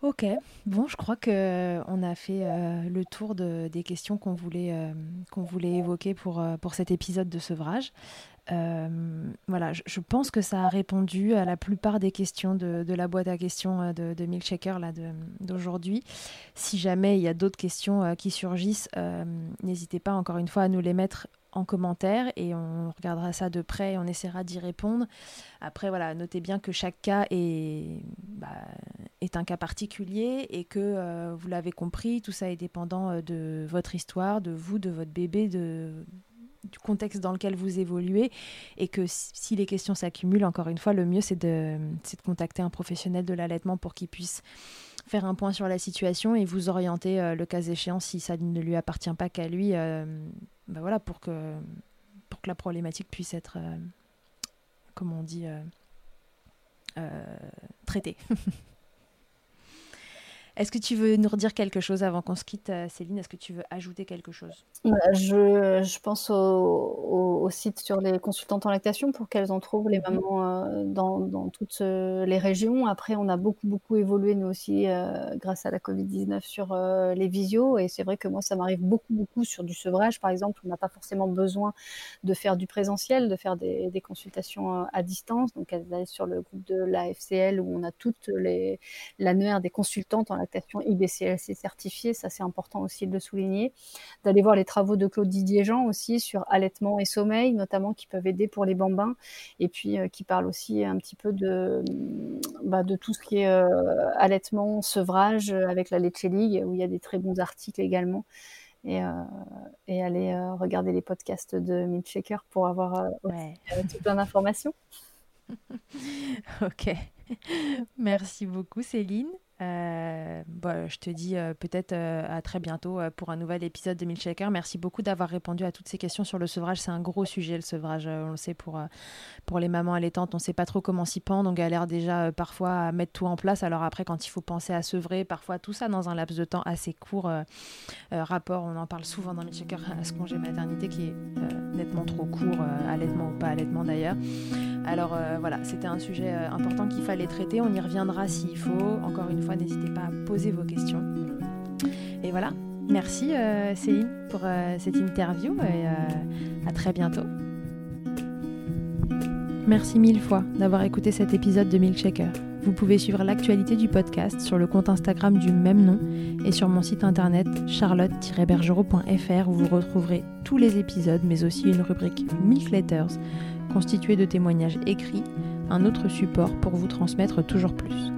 Speaker 1: Ok, bon, je crois que on a fait euh, le tour des questions qu'on voulait, qu'on voulait évoquer pour, pour cet épisode de sevrage. Euh, voilà, je, pense que ça a répondu à la plupart des questions de, la boîte à questions euh, de, de Milkshaker d'aujourd'hui. Si jamais il y a d'autres questions euh, qui surgissent, n'hésitez pas encore une fois à nous les mettre en commentaire et on regardera ça de près et on essaiera d'y répondre. Après, voilà, notez bien que chaque cas est, bah, est un cas particulier et que vous l'avez compris, tout ça est dépendant de votre histoire, de vous, de votre bébé, de du contexte dans lequel vous évoluez et que si les questions s'accumulent, encore une fois, le mieux c'est de, de contacter un professionnel de l'allaitement pour qu'il puisse faire un point sur la situation et vous orienter euh, le cas échéant si ça ne lui appartient pas qu'à lui, euh, bah voilà, pour que, pour que la problématique puisse être, euh, comme on dit, traitée. Est-ce que tu veux nous redire quelque chose avant qu'on se quitte, euh, Céline? Est-ce que tu veux ajouter quelque chose?
Speaker 2: Bah, je, je, pense au, au, site sur les consultantes en lactation pour qu'elles en trouvent les mhm. mamans euh, dans, dans, toutes euh, les régions. Après, on a beaucoup, beaucoup évolué, nous aussi, grâce à la Covid-19, sur les visios. Et c'est vrai que moi, ça m'arrive beaucoup, beaucoup sur du sevrage, par exemple. On n'a pas forcément besoin de faire du présentiel, de faire des, des consultations à distance. Donc, elles allent sur le groupe de la FCL où on a toutes les l'annuaire des consultantes en lactation IBCLC certifiée, ça c'est important aussi de le souligner. D'aller voir les travaux de Claude Didier Jean aussi sur allaitement et sommeil, notamment qui peuvent aider pour les bambins, et puis euh, qui parlent aussi un petit peu de, bah, de tout ce qui est euh, allaitement, sevrage avec la Leche League, où il y a des très bons articles également. et, et aller regarder les podcasts de Milkshaker pour avoir tout plein d'informations.
Speaker 3: ok. Merci beaucoup Céline. Euh, bah, je te dis euh, peut-être euh, à très bientôt pour un nouvel épisode de Milkshaker. Merci beaucoup d'avoir répondu à toutes ces questions sur le sevrage. C'est un gros sujet, le sevrage. on le sait pour, pour les mamans allaitantes. On ne sait pas trop comment s'y prendre. On galère déjà parfois à mettre tout en place. Alors après, quand il faut penser à sevrer, parfois tout ça dans un laps de temps assez court. rapport, on en parle souvent dans Milkshaker à ce congé maternité qui est nettement trop court, allaitement ou pas allaitement d'ailleurs. Alors voilà, c'était un sujet important qu'il fallait traiter. On y reviendra s'il faut. Encore une fois, n'hésitez pas à poser vos questions. Et voilà, merci euh, Céline pour euh, cette interview et euh, à très bientôt. Merci mille fois d'avoir écouté cet épisode de Milkshaker. Vous pouvez suivre l'actualité du podcast sur le compte Instagram du même nom et sur mon site internet charlotte-bergerot.fr où vous retrouverez tous les épisodes mais aussi une rubrique Milk Letters constituée de témoignages écrits, un autre support pour vous transmettre toujours plus.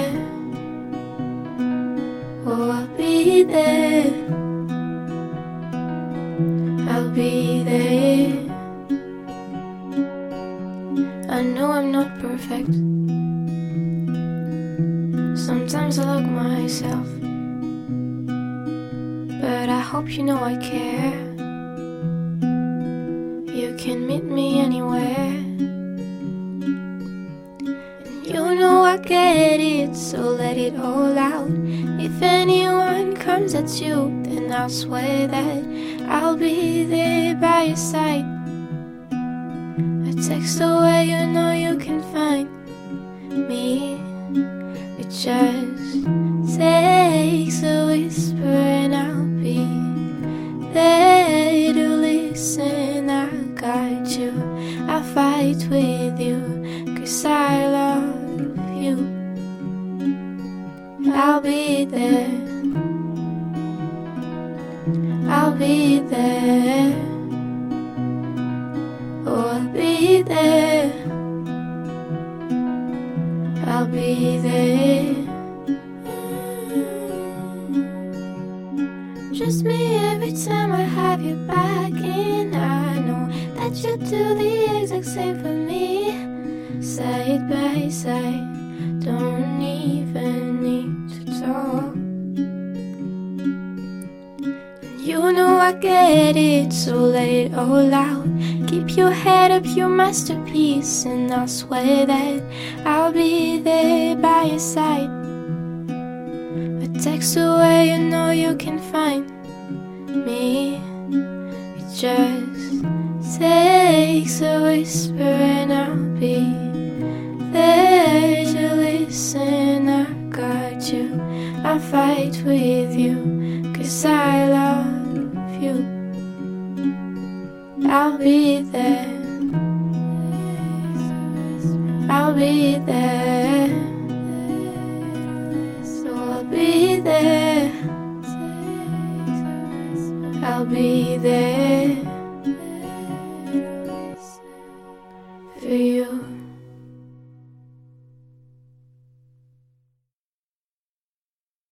Speaker 3: Be there. I'll be there. I know I'm not perfect. Sometimes I look myself. But I hope you know I care. You can meet me anywhere. You know I get it, so let it all out. If anyone at you, then I'll swear that I'll be there by your side. A text away, you know